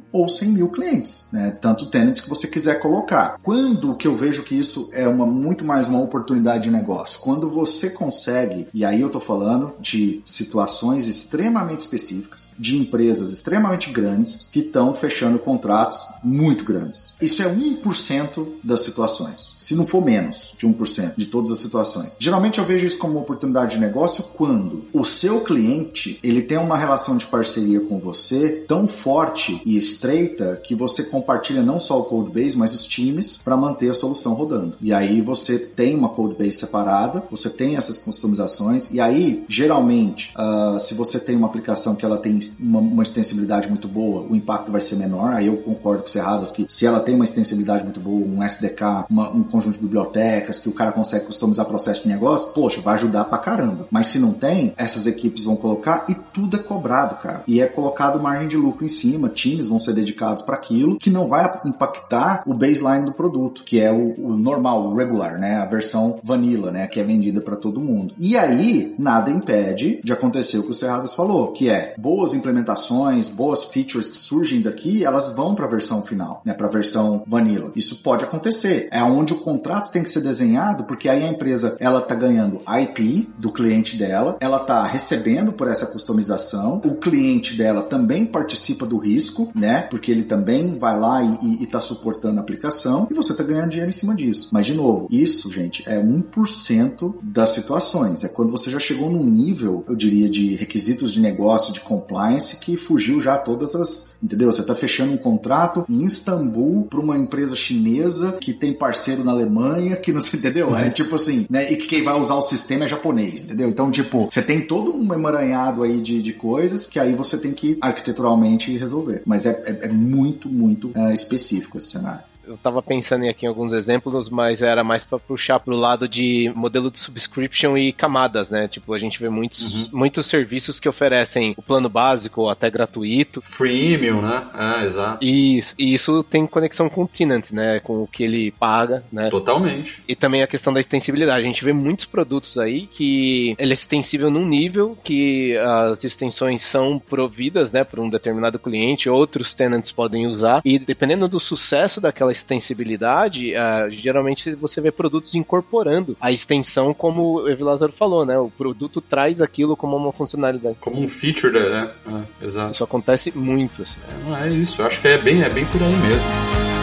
ou cem mil clientes, né? Tanto tenants que você quiser colocar. Quando que eu vejo que isso é uma muito mais uma oportunidade de negócio? Quando você consegue, e aí eu tô falando de situações extremamente específicas, de empresas extremamente grandes que estão fechando contratos muito grandes. Isso é 1% das situações, se não for menos de 1% de todas as situações. Geralmente eu vejo isso como uma oportunidade de negócio quando o seu cliente ele tem uma relação de parceria com você tão forte e estreita que você compartilha não só o code base, mas os times para manter a solução rodando. E aí você tem uma code base separada, você tem essas customizações e aí geralmente uh, se você tem uma aplicação que ela tem uma, uma, extensibilidade muito boa, o impacto vai ser menor. Aí eu concordo com o Serradas que se ela tem uma extensibilidade muito boa, um SDK, uma, um conjunto de bibliotecas que o cara consegue customizar processo de negócio, poxa, vai ajudar pra caramba. Mas se não tem, essas equipes vão colocar e tudo é cobrado, cara. E é colocado margem de lucro em cima, times vão ser dedicados para aquilo que não vai impactar o baseline do produto, que é o, o normal, o regular, né? A versão vanilla, né? Que é vendida para todo mundo. E aí, nada impede de acontecer o que o Serradas falou, que é boas implementações, boas features que surgem daqui, elas vão para a versão final, né? Para a versão vanilla. Isso pode acontecer. É onde o contrato tem que ser desenhado, porque aí a empresa ela tá ganhando IP do cliente dela, ela tá recebendo por essa customização, o cliente dela também participa do risco, né? Porque ele também vai lá e, e tá suportando a aplicação e você tá ganhando dinheiro em cima disso. Mas de novo, isso, gente, é 1% das situações. É quando você já chegou num nível, eu diria, de requisitos de negócio, de compliance, que fugiu já todas as. Entendeu? Você tá fechando um contrato em Istambul para uma empresa chinesa que tem parceiro na Alemanha, que não se entendeu? É tipo assim, né? E que quem vai usar o sistema é japonês, entendeu? Então, tipo, você tem todo um emaranhado aí de, de coisas que aí você tem que arquiteturalmente resolver. Mas é, é, é muito, muito é, específico esse cenário eu tava pensando aqui em alguns exemplos, mas era mais para puxar pro lado de modelo de subscription e camadas, né? Tipo, a gente vê muitos, uhum. muitos serviços que oferecem o plano básico ou até gratuito. Freemium, né? É, exato. Isso. E isso tem conexão com o tenant, né? Com o que ele paga, né? Totalmente. E também a questão da extensibilidade. A gente vê muitos produtos aí que ele é extensível num nível que as extensões são providas, né, por um determinado cliente, outros tenants podem usar e dependendo do sucesso daquela extensibilidade, uh, geralmente você vê produtos incorporando a extensão, como o Evilázaro falou, né? O produto traz aquilo como uma funcionalidade. Como um feature, né? É, exato. Isso acontece muito, assim. É, é isso, eu acho que é bem, é bem por aí mesmo.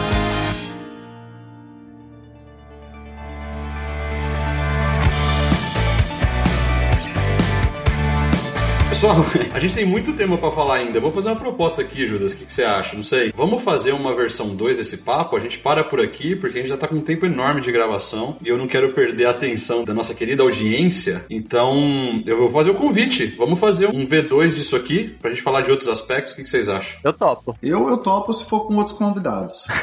Pessoal, a gente tem muito tema para falar ainda. vou fazer uma proposta aqui, Judas. O que, que, você acha? Não sei. Vamos fazer uma versão 2 desse papo? A gente para por aqui, porque a gente já tá com um tempo enorme de gravação e eu não quero perder a atenção da nossa querida audiência. Então, eu vou fazer o convite. Vamos fazer um V2 disso aqui, pra gente falar de outros aspectos. O que, que vocês acham? Eu topo. Eu, eu topo se for com outros convidados.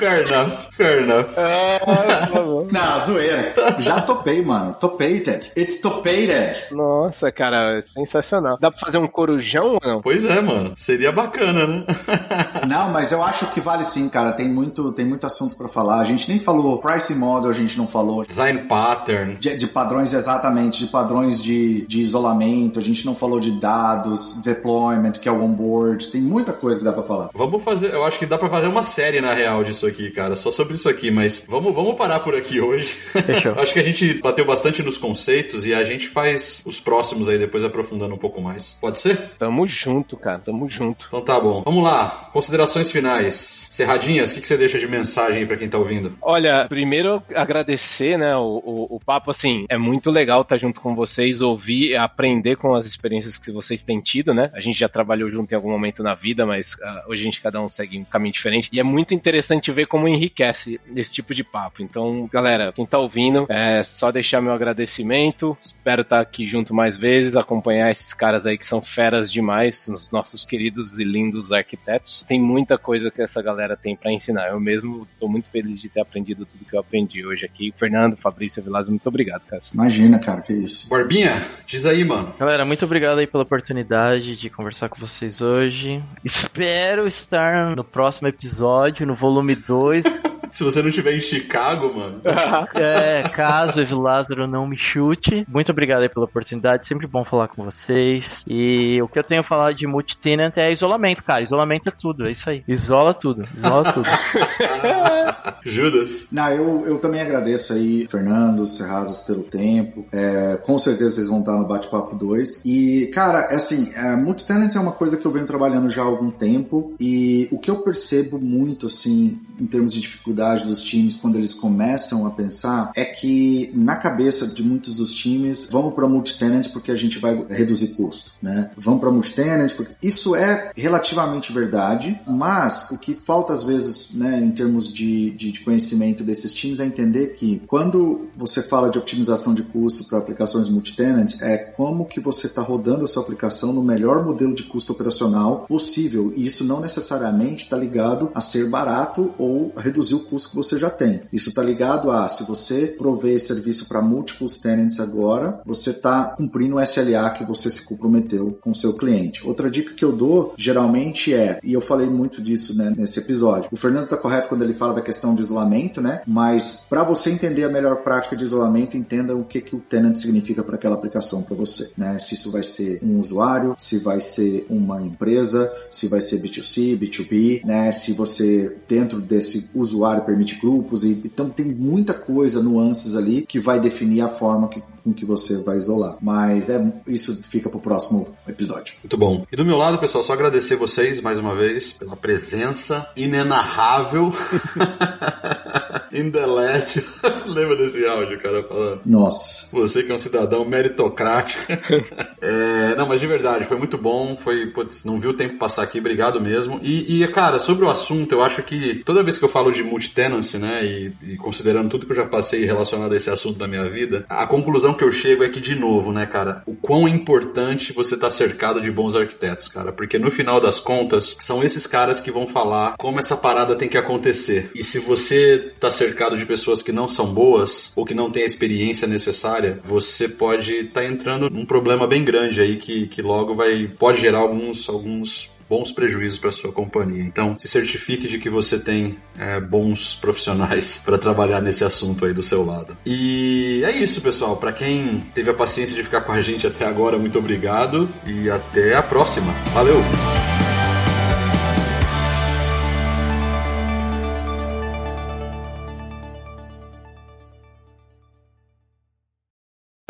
fair enough, fair enough. Ah, não, zoeira. Já topei, mano. Topated. It's topated. Nossa. Nossa, cara, sensacional. Dá pra fazer um corujão ou não? Pois é, mano. Seria bacana, né? não, mas eu acho que vale sim, cara. Tem muito, tem muito assunto para falar. A gente nem falou pricing model, a gente não falou. Design pattern. De, de padrões, exatamente, de padrões de, de isolamento. A gente não falou de dados, deployment, que é o onboard. Tem muita coisa que dá pra falar. Vamos fazer, eu acho que dá pra fazer uma série na real disso aqui, cara. Só sobre isso aqui, mas vamos, vamos parar por aqui hoje. Fechou. acho que a gente bateu bastante nos conceitos e a gente faz os próximos próximos aí, depois aprofundando um pouco mais. Pode ser? Tamo junto, cara, tamo junto. Então tá bom. Vamos lá, considerações finais. Serradinhas, o que, que você deixa de mensagem aí pra quem tá ouvindo? Olha, primeiro agradecer, né, o, o, o papo, assim, é muito legal estar tá junto com vocês, ouvir, aprender com as experiências que vocês têm tido, né? A gente já trabalhou junto em algum momento na vida, mas uh, hoje a gente cada um segue um caminho diferente. E é muito interessante vê como enriquece esse tipo de papo. Então, galera, quem tá ouvindo, é só deixar meu agradecimento. Espero estar aqui junto mais vezes, acompanhar esses caras aí que são feras demais, os nossos queridos e lindos arquitetos. Tem muita coisa que essa galera tem para ensinar. Eu mesmo tô muito feliz de ter aprendido tudo que eu aprendi hoje aqui. Fernando, Fabrício, Vilas, muito obrigado, cara. Imagina, cara, que isso. Barbinha, diz aí, mano. Galera, muito obrigado aí pela oportunidade de conversar com vocês hoje. Espero estar no próximo episódio, no volume 2. Se você não estiver em Chicago, mano. é, caso o Lázaro não me chute. Muito obrigado aí pela oportunidade. Sempre bom falar com vocês. E o que eu tenho a falar de multi-tenant é isolamento, cara. Isolamento é tudo, é isso aí. Isola tudo, isola tudo. Judas. Não, eu, eu também agradeço aí, Fernando, Cerrados, pelo tempo. É, com certeza vocês vão estar no Bate-Papo 2. E, cara, é assim, é, multi-tenant é uma coisa que eu venho trabalhando já há algum tempo. E o que eu percebo muito, assim, em termos de dificuldade dos times quando eles começam a pensar é que na cabeça de muitos dos times vamos para multi-tenant porque a gente vai reduzir custo, né? Vamos para multi-tenant porque isso é relativamente verdade, mas o que falta às vezes, né, em termos de, de, de conhecimento desses times é entender que quando você fala de optimização de custo para aplicações multi-tenant é como que você está rodando a sua aplicação no melhor modelo de custo operacional possível e isso não necessariamente está ligado a ser barato ou ou reduzir o custo que você já tem. Isso está ligado a se você prover serviço para múltiplos tenants agora, você está cumprindo o SLA que você se comprometeu com o seu cliente. Outra dica que eu dou geralmente é, e eu falei muito disso né, nesse episódio, o Fernando está correto quando ele fala da questão de isolamento, né? Mas para você entender a melhor prática de isolamento, entenda o que, que o tenant significa para aquela aplicação para você, né? Se isso vai ser um usuário, se vai ser uma empresa, se vai ser B2C, B2B, né? Se você dentro de esse usuário permite grupos, e, então tem muita coisa, nuances ali, que vai definir a forma que, com que você vai isolar. Mas é, isso fica para o próximo episódio. Muito bom. E do meu lado, pessoal, só agradecer vocês mais uma vez pela presença inenarrável. Indelete. Lembra desse áudio, cara, falando? Nossa. Você que é um cidadão meritocrático. é, não, mas de verdade, foi muito bom. Foi, putz, não viu o tempo passar aqui, obrigado mesmo. E, e, cara, sobre o assunto, eu acho que toda vez que eu falo de multitenancy, né, e, e considerando tudo que eu já passei relacionado a esse assunto da minha vida, a conclusão que eu chego é que, de novo, né, cara, o quão importante você tá cercado de bons arquitetos, cara, porque no final das contas, são esses caras que vão falar como essa parada tem que acontecer. E se você tá cercado de pessoas que não são boas ou que não têm a experiência necessária, você pode estar tá entrando num problema bem grande aí que, que logo vai pode gerar alguns alguns bons prejuízos para sua companhia. Então, se certifique de que você tem é, bons profissionais para trabalhar nesse assunto aí do seu lado. E é isso, pessoal. Para quem teve a paciência de ficar com a gente até agora, muito obrigado e até a próxima. Valeu!